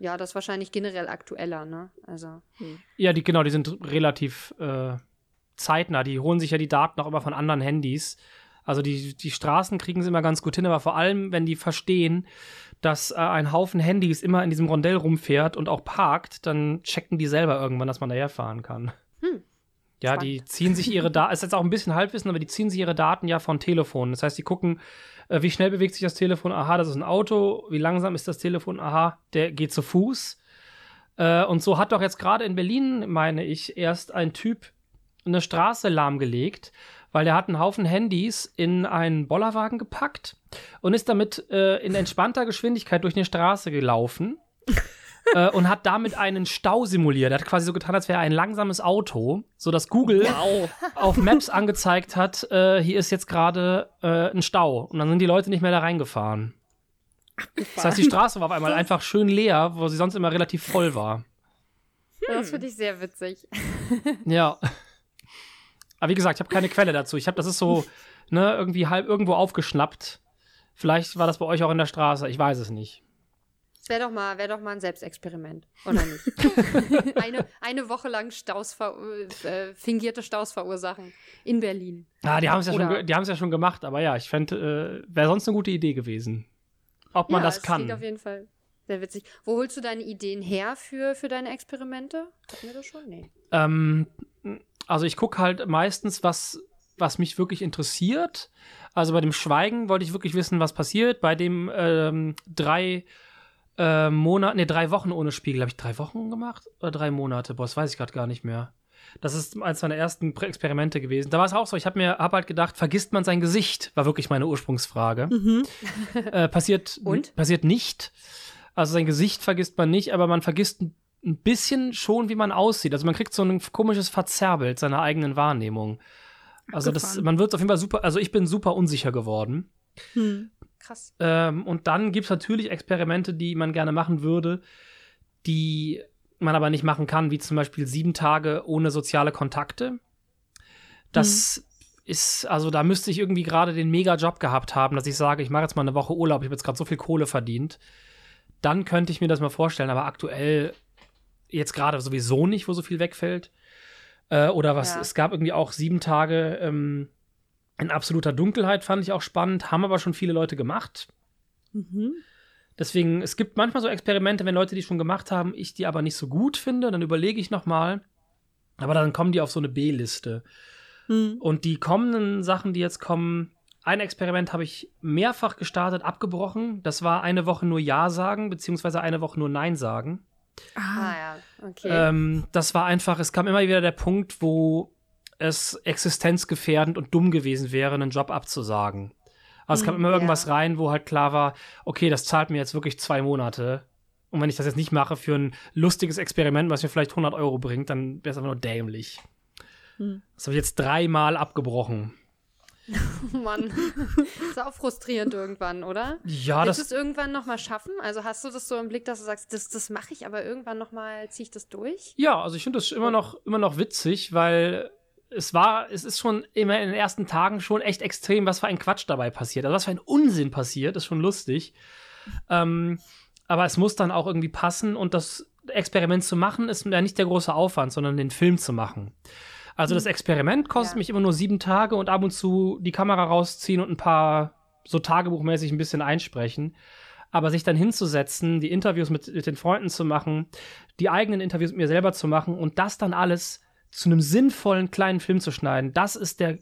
Ja, das ist wahrscheinlich generell aktueller, ne? Also. Ja, die, genau, die sind relativ äh, zeitnah. Die holen sich ja die Daten auch immer von anderen Handys. Also die, die Straßen kriegen sie immer ganz gut hin, aber vor allem, wenn die verstehen, dass äh, ein Haufen Handys immer in diesem Rondell rumfährt und auch parkt, dann checken die selber irgendwann, dass man daher fahren kann. Ja, Spannend. die ziehen sich ihre Daten, ist jetzt auch ein bisschen Halbwissen, aber die ziehen sich ihre Daten ja von Telefonen. Das heißt, die gucken, äh, wie schnell bewegt sich das Telefon, aha, das ist ein Auto, wie langsam ist das Telefon, aha, der geht zu Fuß. Äh, und so hat doch jetzt gerade in Berlin, meine ich, erst ein Typ eine Straße lahmgelegt, weil der hat einen Haufen Handys in einen Bollerwagen gepackt und ist damit äh, in entspannter Geschwindigkeit durch eine Straße gelaufen äh, und hat damit einen Stau simuliert. Er hat quasi so getan, als wäre er ein langsames Auto, sodass Google auf Maps angezeigt hat, äh, hier ist jetzt gerade äh, ein Stau. Und dann sind die Leute nicht mehr da reingefahren. Das heißt, die Straße war auf einmal einfach schön leer, wo sie sonst immer relativ voll war. Das finde ich sehr witzig. Ja. Aber wie gesagt, ich habe keine Quelle dazu. Ich habe, das ist so, ne, irgendwie halb irgendwo aufgeschnappt. Vielleicht war das bei euch auch in der Straße, ich weiß es nicht. Das wäre doch, mal- wär doch mal ein Selbstexperiment, oder nicht? eine, eine Woche lang Staus ver äh, fingierte Staus verursachen in Berlin. Ah, die haben es ja, schon die ja schon gemacht, aber ja, ich fände, äh, wäre sonst eine gute Idee gewesen. Ob man ja, das kann. auf jeden Fall sehr witzig. Wo holst du deine Ideen her für, für deine Experimente? Hatten wir das schon? Nee. Ähm, also ich gucke halt meistens, was, was mich wirklich interessiert. Also bei dem Schweigen wollte ich wirklich wissen, was passiert. Bei dem ähm, drei äh, Monate, nee, drei Wochen ohne Spiegel. Habe ich drei Wochen gemacht? Oder drei Monate? Boah, das weiß ich gerade gar nicht mehr. Das ist eines meiner ersten Experimente gewesen. Da war es auch so, ich habe mir hab halt gedacht, vergisst man sein Gesicht, war wirklich meine Ursprungsfrage. Mhm. Äh, passiert, passiert nicht. Also sein Gesicht vergisst man nicht, aber man vergisst ein bisschen schon, wie man aussieht. Also man kriegt so ein komisches Verzerrbild seiner eigenen Wahrnehmung. Also das, man wird auf jeden Fall super, also ich bin super unsicher geworden. Hm. Krass. Ähm, und dann gibt es natürlich Experimente, die man gerne machen würde, die man aber nicht machen kann, wie zum Beispiel sieben Tage ohne soziale Kontakte. Das ist, also da müsste ich irgendwie gerade den Mega-Job gehabt haben, dass ich sage, ich mache jetzt mal eine Woche Urlaub, ich habe jetzt gerade so viel Kohle verdient. Dann könnte ich mir das mal vorstellen, aber aktuell jetzt gerade sowieso nicht, wo so viel wegfällt. Äh, oder was, Ja. es gab irgendwie auch sieben Tage ähm, in absoluter Dunkelheit, fand ich auch spannend, haben aber schon viele Leute gemacht. Mhm. Deswegen, es gibt manchmal so Experimente, wenn Leute die schon gemacht haben, ich die aber nicht so gut finde, dann überlege ich noch mal. Aber dann kommen die auf so eine B-Liste. Hm. Und die kommenden Sachen, die jetzt kommen, ein Experiment habe ich mehrfach gestartet, abgebrochen. Das war eine Woche nur Ja sagen, beziehungsweise eine Woche nur Nein sagen. Ah Ah. ja, okay. Ähm, das war einfach, es kam immer wieder der Punkt, wo es existenzgefährdend und dumm gewesen wäre, einen Job abzusagen. Also es kam Hm, immer irgendwas ja. rein, wo halt klar war, okay, das zahlt mir jetzt wirklich zwei Monate. Und wenn ich das jetzt nicht mache für ein lustiges Experiment, was mir vielleicht 100 Euro bringt, dann wäre es einfach nur dämlich. Hm. Das habe ich jetzt dreimal abgebrochen. Oh Mann. ist auch frustrierend irgendwann, oder? Ja, Willst du das, es irgendwann noch mal schaffen? Also hast du das so im Blick, dass du sagst, das, das mache ich, aber irgendwann noch mal ziehe ich das durch? ja, also ich finde das immer noch, immer noch witzig, weil es war, es ist schon immer in den ersten Tagen schon echt extrem, was für ein Quatsch dabei passiert. Also was für ein Unsinn passiert, ist schon lustig. Ähm, aber es muss dann auch irgendwie passen und das Experiment zu machen ist ja nicht der große Aufwand, sondern den Film zu machen. Also das Experiment kostet Ja. mich immer nur sieben Tage und ab und zu die Kamera rausziehen und ein paar so tagebuchmäßig ein bisschen einsprechen. Aber sich dann hinzusetzen, die Interviews mit, mit den Freunden zu machen, die eigenen Interviews mit mir selber zu machen und das dann alles zu einem sinnvollen kleinen Film zu schneiden, das ist der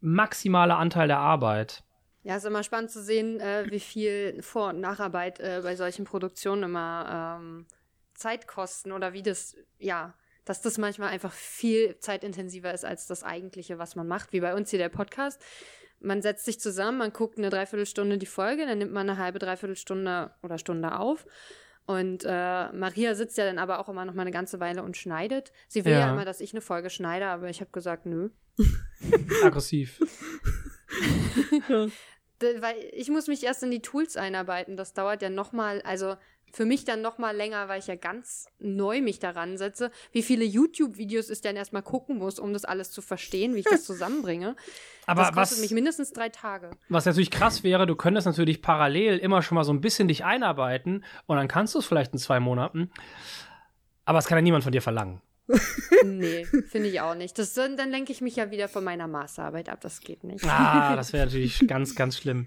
maximale Anteil der Arbeit. Ja, ist immer spannend zu sehen, äh, wie viel Vor- und Nacharbeit äh, bei solchen Produktionen immer ähm, Zeit kosten oder wie das, ja, dass das manchmal einfach viel zeitintensiver ist als das eigentliche, was man macht, wie bei uns hier der Podcast. Man setzt sich zusammen, man guckt eine Dreiviertelstunde die Folge, dann nimmt man eine halbe Dreiviertelstunde oder Stunde auf. Und äh, Maria sitzt ja dann aber auch immer noch mal eine ganze Weile und schneidet. Sie will ja, Ja. immer, dass ich eine Folge schneide, aber ich habe gesagt, nö. Aggressiv. Weil ich muss mich erst in die Tools einarbeiten. Das dauert ja noch mal, also für mich dann noch mal länger, weil ich ja ganz neu mich daran setze. Wie viele YouTube-Videos ich dann erstmal gucken muss, um das alles zu verstehen, wie ich das zusammenbringe. Aber das kostet was, mich mindestens drei Tage. was natürlich krass wäre, du könntest natürlich parallel immer schon mal so ein bisschen dich einarbeiten und dann kannst du es vielleicht in zwei Monaten. Aber es kann ja niemand von dir verlangen. Nee, finde ich auch nicht. Das, dann, lenke ich mich ja wieder von meiner Masterarbeit ab. Das geht nicht. Ah, das wäre natürlich ganz, ganz schlimm.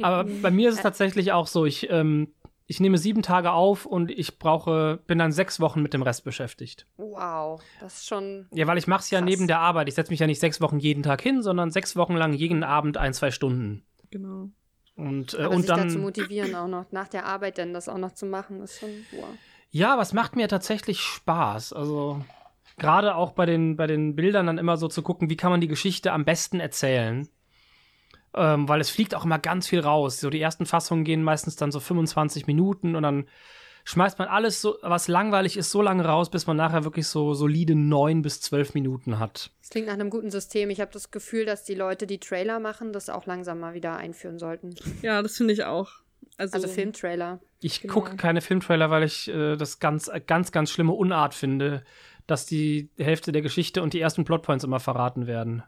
Aber bei mir ist es tatsächlich auch so, ich, ähm, ich nehme sieben Tage auf und ich brauche, bin dann sechs Wochen mit dem Rest beschäftigt. Wow, das ist schon. Ja, weil ich mache es ja neben der Arbeit. Ich setze mich ja nicht sechs Wochen jeden Tag hin, sondern sechs Wochen lang jeden Abend ein, zwei Stunden. Genau. Und, äh, Aber und sich dazu dann. motivieren, auch noch nach der Arbeit dann das auch noch zu machen, ist schon. Wow. Ja, es macht mir tatsächlich Spaß. Also gerade auch bei den, bei den Bildern dann immer so zu gucken, wie kann man die Geschichte am besten erzählen. Ähm, weil es fliegt auch immer ganz viel raus. So die ersten Fassungen gehen meistens dann so 25 Minuten und dann schmeißt man alles, so, was langweilig ist, so lange raus, bis man nachher wirklich so solide neun bis zwölf Minuten hat. Das klingt nach einem guten System. Ich habe das Gefühl, dass die Leute, die Trailer machen, das auch langsam mal wieder einführen sollten. Ja, das finde ich auch. Also, Also Filmtrailer. Ich Genau. gucke keine Filmtrailer, weil ich äh, das ganz, ganz, ganz schlimme Unart finde, dass die Hälfte der Geschichte und die ersten Plotpoints immer verraten werden.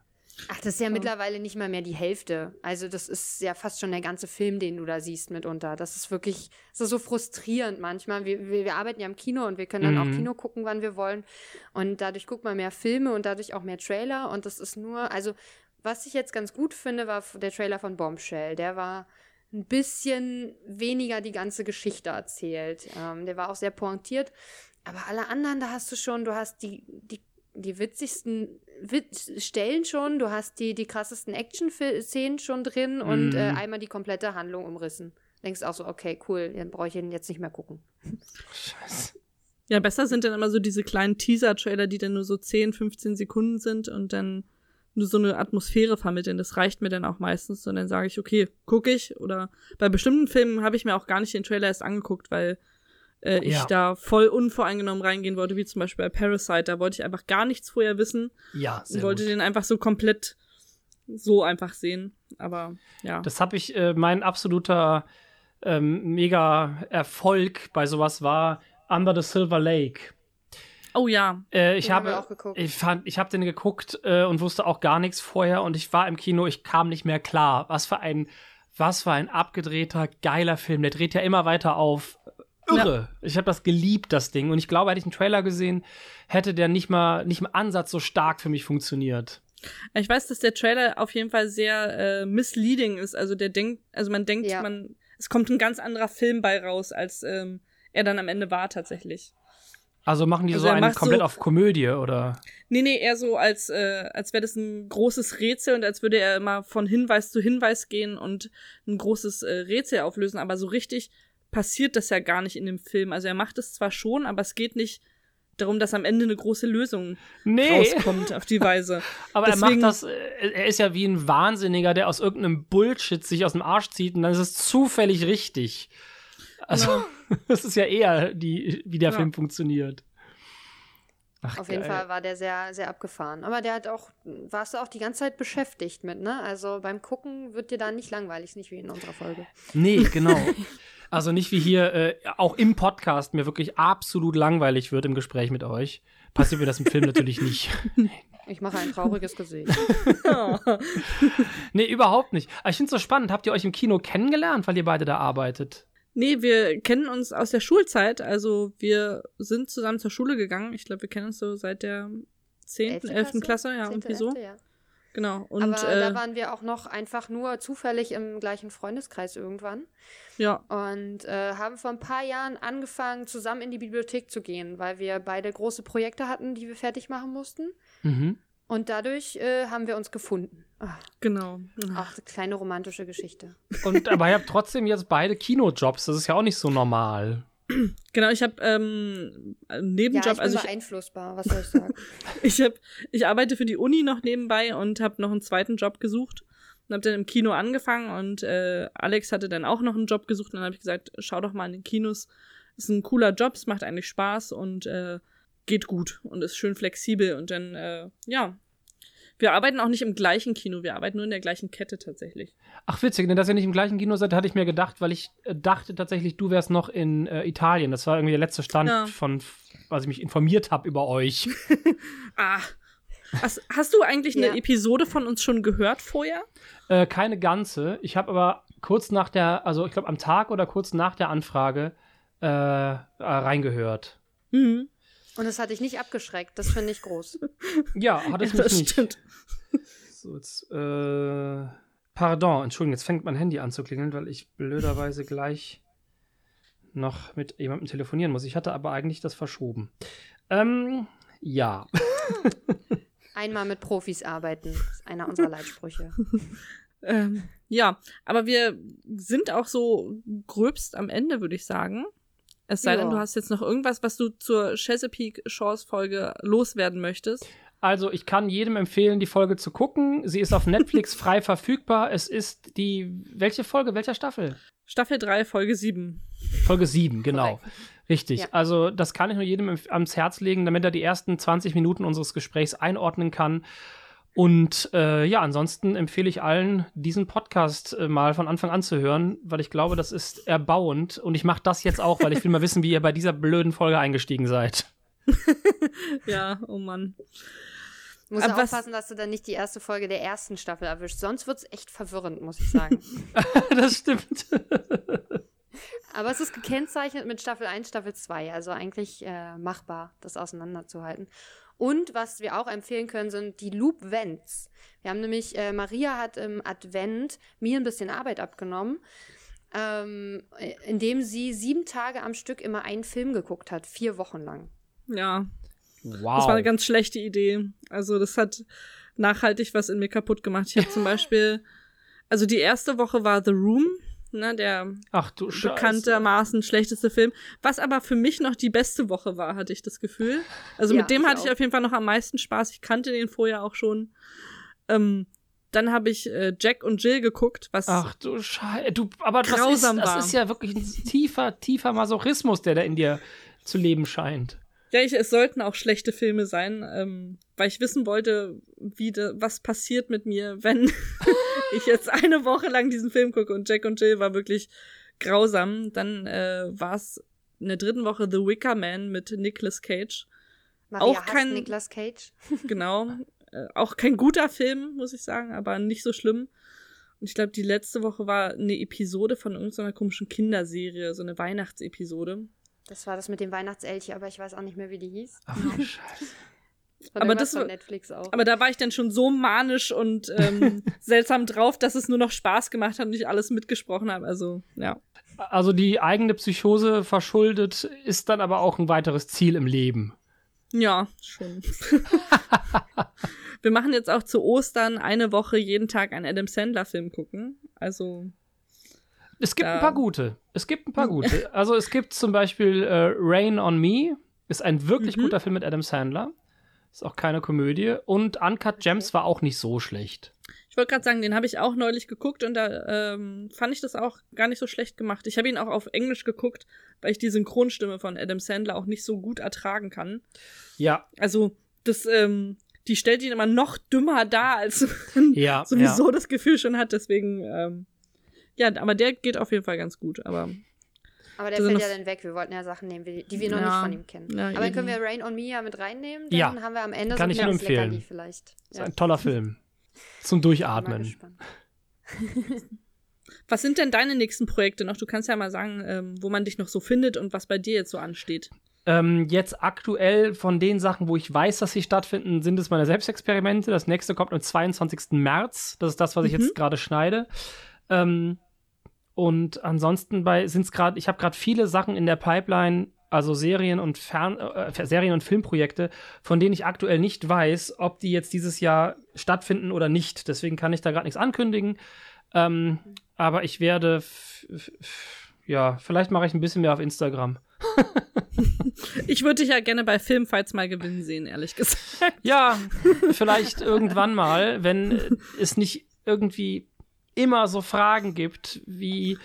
Ach, das ist ja mittlerweile nicht mal mehr die Hälfte. Also das ist ja fast schon der ganze Film, den du da siehst mitunter. Das ist wirklich, das ist so frustrierend manchmal. Wir, wir, wir arbeiten ja im Kino und wir können dann Mhm. auch Kino gucken, wann wir wollen. Und dadurch guckt man mehr Filme und dadurch auch mehr Trailer. Und das ist nur, also was ich jetzt ganz gut finde, war der Trailer von Bombshell. Der war ein bisschen weniger die ganze Geschichte erzählt. Ähm, der war auch sehr pointiert. Aber alle anderen, da hast du schon, du hast die, die, die witzigsten Witz Stellen schon, du hast die, die krassesten Action-Szenen schon drin und Mhm. äh, einmal die komplette Handlung umrissen. Denkst auch so, okay, cool, dann brauche ich ihn jetzt nicht mehr gucken. Scheiße. Ja, besser sind dann immer so diese kleinen Teaser-Trailer, die dann nur so 10, 15 Sekunden sind und dann nur so eine Atmosphäre vermitteln. Das reicht mir dann auch meistens. Und dann sage ich, okay, gucke ich. Oder bei bestimmten Filmen habe ich mir auch gar nicht den Trailer erst angeguckt, weil äh, ich Ja. da voll unvoreingenommen reingehen wollte, wie zum Beispiel bei Parasite. Da wollte ich einfach gar nichts vorher wissen Ja, und sehr wollte gut. den einfach so komplett so einfach sehen. Aber ja. Das habe ich, äh, mein absoluter ähm, mega Erfolg bei sowas war Under the Silver Lake. oh ja. Äh, ich Den habe auch geguckt. Ich fand, ich habe den geguckt äh, und wusste auch gar nichts vorher und ich war im Kino, ich kam nicht mehr klar. Was für ein, was für ein abgedrehter, geiler Film. Der dreht ja immer weiter auf. Irre. Ich habe das geliebt, das Ding. Und ich glaube, hätte ich einen Trailer gesehen, hätte der nicht mal, nicht im Ansatz so stark für mich funktioniert. Ich weiß, dass der Trailer auf jeden Fall sehr äh, misleading ist. Also der denkt, also man denkt, Ja. man, es kommt ein ganz anderer Film bei raus, als ähm, er dann am Ende war tatsächlich. Also machen die Also so einen komplett so- auf Komödie, oder? Nee, nee, eher so, als, äh, als wäre das ein großes Rätsel und als würde er immer von Hinweis zu Hinweis gehen und ein großes äh, Rätsel auflösen, aber so richtig passiert das ja gar nicht in dem Film. Also er macht es zwar schon, aber es geht nicht darum, dass am Ende eine große Lösung Nee. rauskommt auf die Weise. Aber Deswegen- er macht das, äh, er ist ja wie ein Wahnsinniger, der aus irgendeinem Bullshit sich aus dem Arsch zieht und dann ist es zufällig richtig. Also, das ist ja eher die, wie der Ja. Film funktioniert. Ach, Auf jeden geil. Fall war der sehr, sehr abgefahren. Aber der hat auch, warst du auch die ganze Zeit beschäftigt mit, ne? Also beim Gucken wird dir da nicht langweilig, ist nicht wie in unserer Folge. Nee, genau. Also nicht wie hier äh, auch im Podcast mir wirklich absolut langweilig wird im Gespräch mit euch. Passiert mir das im Film natürlich nicht. Ich mache ein trauriges Gesicht. Nee, überhaupt nicht. Aber ich finde es so spannend. Habt ihr euch im Kino kennengelernt, weil ihr beide da arbeitet? Nee, wir kennen uns aus der Schulzeit. Also wir sind zusammen zur Schule gegangen. Ich glaube, wir kennen uns so seit der 10., 11. Klasse, ja, Zehnte, irgendwie so. elfte, ja. Genau. Und Aber äh, da waren wir auch noch einfach nur zufällig im gleichen Freundeskreis irgendwann. ja, Und äh, haben vor ein paar Jahren angefangen, zusammen in die Bibliothek zu gehen, weil wir beide große Projekte hatten, die wir fertig machen mussten. Mhm. Und dadurch äh, haben wir uns gefunden. Ach, genau. auch eine kleine romantische Geschichte. Und aber ihr habt trotzdem jetzt beide Kinojobs. Das ist ja auch nicht so normal. Genau, ich habe ähm, einen Ja, Nebenjob, ich bin also ich, beeinflussbar, was soll ich sagen? ich, hab, ich arbeite für die Uni noch nebenbei und habe noch einen zweiten Job gesucht und habe dann im Kino angefangen und äh, Alex hatte dann auch noch einen Job gesucht und dann habe ich gesagt, schau doch mal in den Kinos. Ist ein cooler Job, es macht eigentlich Spaß und äh, geht gut und ist schön flexibel und dann, äh, ja. Wir arbeiten auch nicht im gleichen Kino, wir arbeiten nur in der gleichen Kette tatsächlich. Ach, witzig, denn dass ihr nicht im gleichen Kino seid, hatte ich mir gedacht, weil ich äh, dachte tatsächlich, du wärst noch in äh, Italien. Das war irgendwie der letzte Stand Ja. von, was ich mich informiert habe über euch. Ah. Hast, hast du eigentlich eine Ja. Episode von uns schon gehört vorher? Äh, keine ganze. Ich habe aber kurz nach der, also ich glaube am Tag oder kurz nach der Anfrage äh, äh, reingehört. Mhm. Und es hat dich nicht abgeschreckt, das finde ich groß. Ja, hat es Ja, mich das nicht. stimmt. So, jetzt, äh, pardon, Entschuldigung, jetzt fängt mein Handy an zu klingeln, weil ich blöderweise gleich noch mit jemandem telefonieren muss. Ich hatte aber eigentlich das verschoben. Ähm, ja. Einmal mit Profis arbeiten, ist einer unserer Leitsprüche. Ähm, ja, aber wir sind auch so gröbst am Ende, würde ich sagen. Es sei denn, Ja. du hast jetzt noch irgendwas, was du zur Chesapeake Shores Folge loswerden möchtest. Also, ich kann jedem empfehlen, die Folge zu gucken. Sie ist auf Netflix frei verfügbar. Es ist die, welche Folge, welcher Staffel? Staffel 3, Folge 7. Folge 7, genau. Korrekt. Richtig. Ja. Also, das kann ich nur jedem ans Herz legen, damit er die ersten 20 Minuten unseres Gesprächs einordnen kann. Und äh, ja, ansonsten empfehle ich allen, diesen Podcast äh, mal von Anfang an zu hören, weil ich glaube, das ist erbauend. Und ich mache das jetzt auch, weil ich will mal wissen, wie ihr bei dieser blöden Folge eingestiegen seid. Ja, oh Mann. Muss Aber was- aufpassen, dass du dann nicht die erste Folge der ersten Staffel erwischst. Sonst wird es echt verwirrend, muss ich sagen. das stimmt. Aber es ist gekennzeichnet mit Staffel 1, Staffel 2. Also eigentlich äh, machbar, das auseinanderzuhalten. Und was wir auch empfehlen können, sind die Loop Vents. Wir haben nämlich, äh, Maria hat im Advent mir ein bisschen Arbeit abgenommen, ähm, äh, indem sie sieben Tage am Stück immer einen Film geguckt hat, vier Wochen lang. Ja, Wow. das war eine ganz schlechte Idee. Also, das hat nachhaltig was in mir kaputt gemacht. Ich habe zum Beispiel, also die erste Woche war The Room ne, der Ach du Scheiße. bekanntermaßen schlechteste Film. Was aber für mich noch die beste Woche war, hatte ich das Gefühl. Also Ja, mit dem ich hatte ich auch. auf jeden Fall noch am meisten Spaß. Ich kannte den vorher auch schon. Ähm, dann habe ich äh, Jack und Jill geguckt, was Ach du Scheiße. Du, aber das ist, Grausam das ist ja wirklich ein tiefer, tiefer Masochismus, der da in dir zu leben scheint. Ja, ich, es sollten auch schlechte Filme sein, ähm, weil ich wissen wollte, wie de, was passiert mit mir, wenn ich jetzt eine Woche lang diesen Film gucke. Und Jack und Jill war wirklich grausam. Dann äh, war es in der dritten Woche The Wicker Man mit Nicolas Cage. Maria Auch kein- Nicolas Cage. Genau. äh, auch kein guter Film, muss ich sagen, aber nicht so schlimm. Und ich glaube, die letzte Woche war eine Episode von irgendeiner komischen Kinderserie, so eine Weihnachtsepisode. Das war das mit dem Weihnachtselch, aber ich weiß auch nicht mehr, wie die hieß. Ach du Scheiße. Von Aber das von war- Netflix auch. Aber da war ich dann schon so manisch und ähm, seltsam drauf, dass es nur noch Spaß gemacht hat und ich alles mitgesprochen habe. Also, ja. Also die eigene Psychose verschuldet ist dann aber auch ein weiteres Ziel im Leben. Ja, schon. Wir machen jetzt auch zu Ostern eine Woche jeden Tag einen Adam Sandler-Film gucken. Also, Es gibt ein paar gute. Es gibt ein paar gute. Also es gibt zum Beispiel äh, Rain on Me. Ist ein wirklich Mhm. guter Film mit Adam Sandler. Ist auch keine Komödie. Und Uncut Gems war auch nicht so schlecht. ich wollte gerade sagen, den habe ich auch neulich geguckt und da ähm, fand ich das auch gar nicht so schlecht gemacht. Ich habe ihn auch auf Englisch geguckt, weil ich die Synchronstimme von Adam Sandler auch nicht so gut ertragen kann. Ja, Also, das, ähm, die stellt ihn immer noch dümmer dar, als man ja. sowieso das Gefühl schon hat. Deswegen, ähm, ja, aber der geht auf jeden Fall ganz gut. Aber aber der fällt ja dann weg. Wir wollten ja Sachen nehmen, die wir noch Ja. nicht von ihm kennen. Ja, aber dann können eben. wir Rain on Me ja mit reinnehmen. Dann Ja. haben wir am Ende Kann so ich ein empfehlen. Leckerli vielleicht. Ist ein toller Film. Zum Durchatmen. gespannt. was sind denn deine nächsten Projekte noch? Du kannst ja mal sagen, ähm, wo man dich noch so findet und was bei dir jetzt so ansteht. Ähm, jetzt aktuell von den Sachen, wo ich weiß, dass sie stattfinden, sind es meine Selbstexperimente. Das nächste kommt am 22. März. Das ist das, was ich Mhm. jetzt gerade schneide. Ähm, und ansonsten bei sind es gerade, ich habe gerade viele Sachen in der Pipeline, also Serien und Fern äh, Serien und Filmprojekte, von denen ich aktuell nicht weiß, ob die jetzt dieses Jahr stattfinden oder nicht. Deswegen kann ich da gerade nichts ankündigen. Ähm, aber ich werde, ja, vielleicht mache ich ein bisschen mehr auf Instagram. Ich würde dich ja gerne bei Filmfights mal gewinnen sehen, ehrlich gesagt. Ja, vielleicht irgendwann mal, wenn äh, es nicht irgendwie immer so Fragen gibt, wie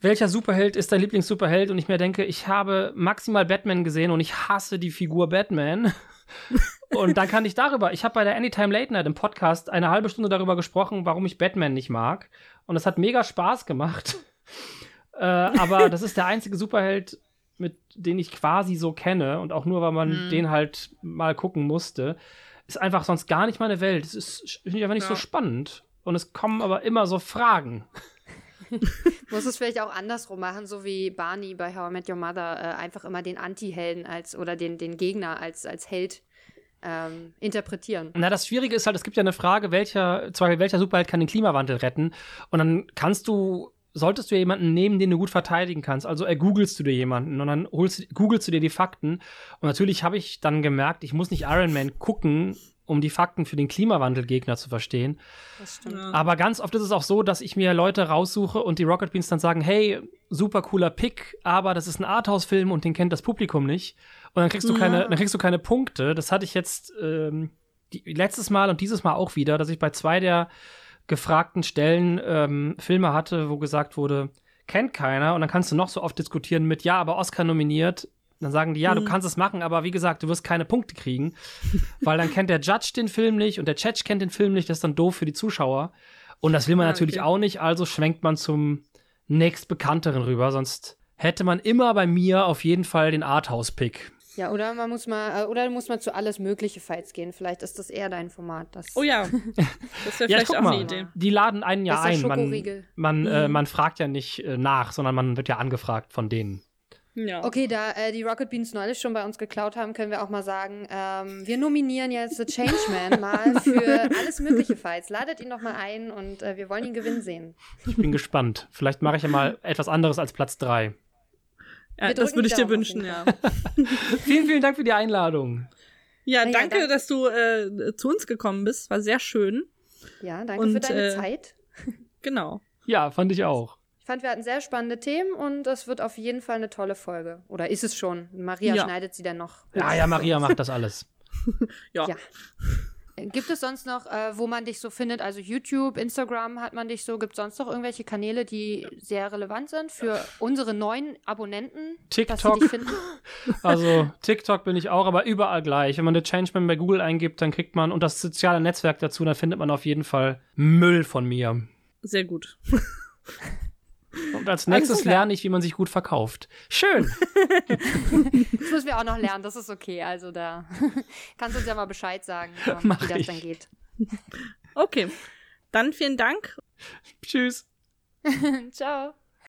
welcher Superheld ist dein Lieblings-Superheld? Und ich mir denke, ich habe maximal Batman gesehen und ich hasse die Figur Batman. Und dann kann ich darüber, ich habe bei der Anytime Late Night im Podcast eine halbe Stunde darüber gesprochen, warum ich Batman nicht mag. Und es hat mega Spaß gemacht. Äh, aber das ist der einzige Superheld, mit den ich quasi so kenne und auch nur, weil man Mhm. den halt mal gucken musste, ist einfach sonst gar nicht meine Welt. Es ist finde ich einfach nicht so Ja. spannend. Und es kommen aber immer so Fragen. Muss es vielleicht auch andersrum machen, so wie Barney bei How I Met Your Mother äh, einfach immer den Anti-Helden als oder den, den Gegner als, als Held ähm, interpretieren. Na, das Schwierige ist halt, es gibt ja eine Frage, welcher, zwar welcher Superheld kann den Klimawandel retten? Und dann kannst du, solltest du ja jemanden nehmen, den du gut verteidigen kannst. Also ergoogelst du dir jemanden und dann holst, googelst du dir die Fakten. Und natürlich habe ich dann gemerkt, ich muss nicht Iron Man gucken, um die Fakten für den Klimawandelgegner zu verstehen. Das stimmt. Ja. Aber ganz oft ist es auch so, dass ich mir Leute raussuche und die Rocket Beans dann sagen, hey, super cooler Pick, aber das ist ein Arthouse-Film und den kennt das Publikum nicht. Und dann kriegst du keine, Ja. dann kriegst du keine Punkte. Das hatte ich jetzt ähm, die, letztes Mal und dieses Mal auch wieder, dass ich bei zwei der gefragten Stellen ähm, Filme hatte, wo gesagt wurde, kennt keiner. Und dann kannst du noch so oft diskutieren mit, ja, aber Oscar nominiert. Dann sagen die, ja, du Mhm. kannst es machen, aber wie gesagt, du wirst keine Punkte kriegen, weil dann kennt der Judge den Film nicht und der Judge kennt den Film nicht, das ist dann doof für die Zuschauer. Und das will man Ah, natürlich okay. auch nicht, also schwenkt man zum nächstbekannteren rüber, sonst hätte man immer bei mir auf jeden Fall den Arthouse-Pick. Ja, oder man muss mal, äh, oder muss man zu alles mögliche Fights gehen. Vielleicht ist das eher dein Format. Das Oh ja, das wäre Ja, vielleicht guck auch mal. eine Idee. Die laden einen ja ein. Man, man, äh, Mhm. man fragt ja nicht äh, nach, sondern man wird ja angefragt von denen. Ja. Okay, da äh, die Rocket Beans neulich schon bei uns geklaut haben, können wir auch mal sagen, ähm, wir nominieren jetzt The Changeman mal für alles mögliche Fights. Ladet ihn doch mal ein und äh, wir wollen ihn gewinnen sehen. Ich bin gespannt. Vielleicht mache ich ja mal etwas anderes als Platz 3. ja das würde ich dir wünschen, ja. Vielen, vielen Dank für die Einladung. Ja, Ja, danke, danke. dass du äh, zu uns gekommen bist. War sehr schön. Ja, danke Und, für deine äh, Zeit. Genau. Ja, fand ich auch. Fand, wir hatten sehr spannende Themen und das wird auf jeden Fall eine tolle Folge. Oder ist es schon? Maria Ja. schneidet sie dann noch. Ja, ja, Maria macht das alles. Ja. Ja. Gibt es sonst noch, äh, wo man dich so findet? Also YouTube, Instagram hat man dich so. Gibt es sonst noch irgendwelche Kanäle, die sehr relevant sind für unsere neuen Abonnenten? Dass sie TikTok. dich finden? Also TikTok bin ich auch, aber überall gleich. Wenn man The Changeman bei Google eingibt, dann kriegt man und das soziale Netzwerk dazu, dann findet man auf jeden Fall Müll von mir. Sehr gut. Und als nächstes lerne ich, wie man sich gut verkauft. Schön. Das müssen wir auch noch lernen, das ist okay. Also da kannst du uns ja mal Bescheid sagen, äh, Mach wie das ich. dann geht. Okay. Dann vielen Dank Tschüss. Ciao.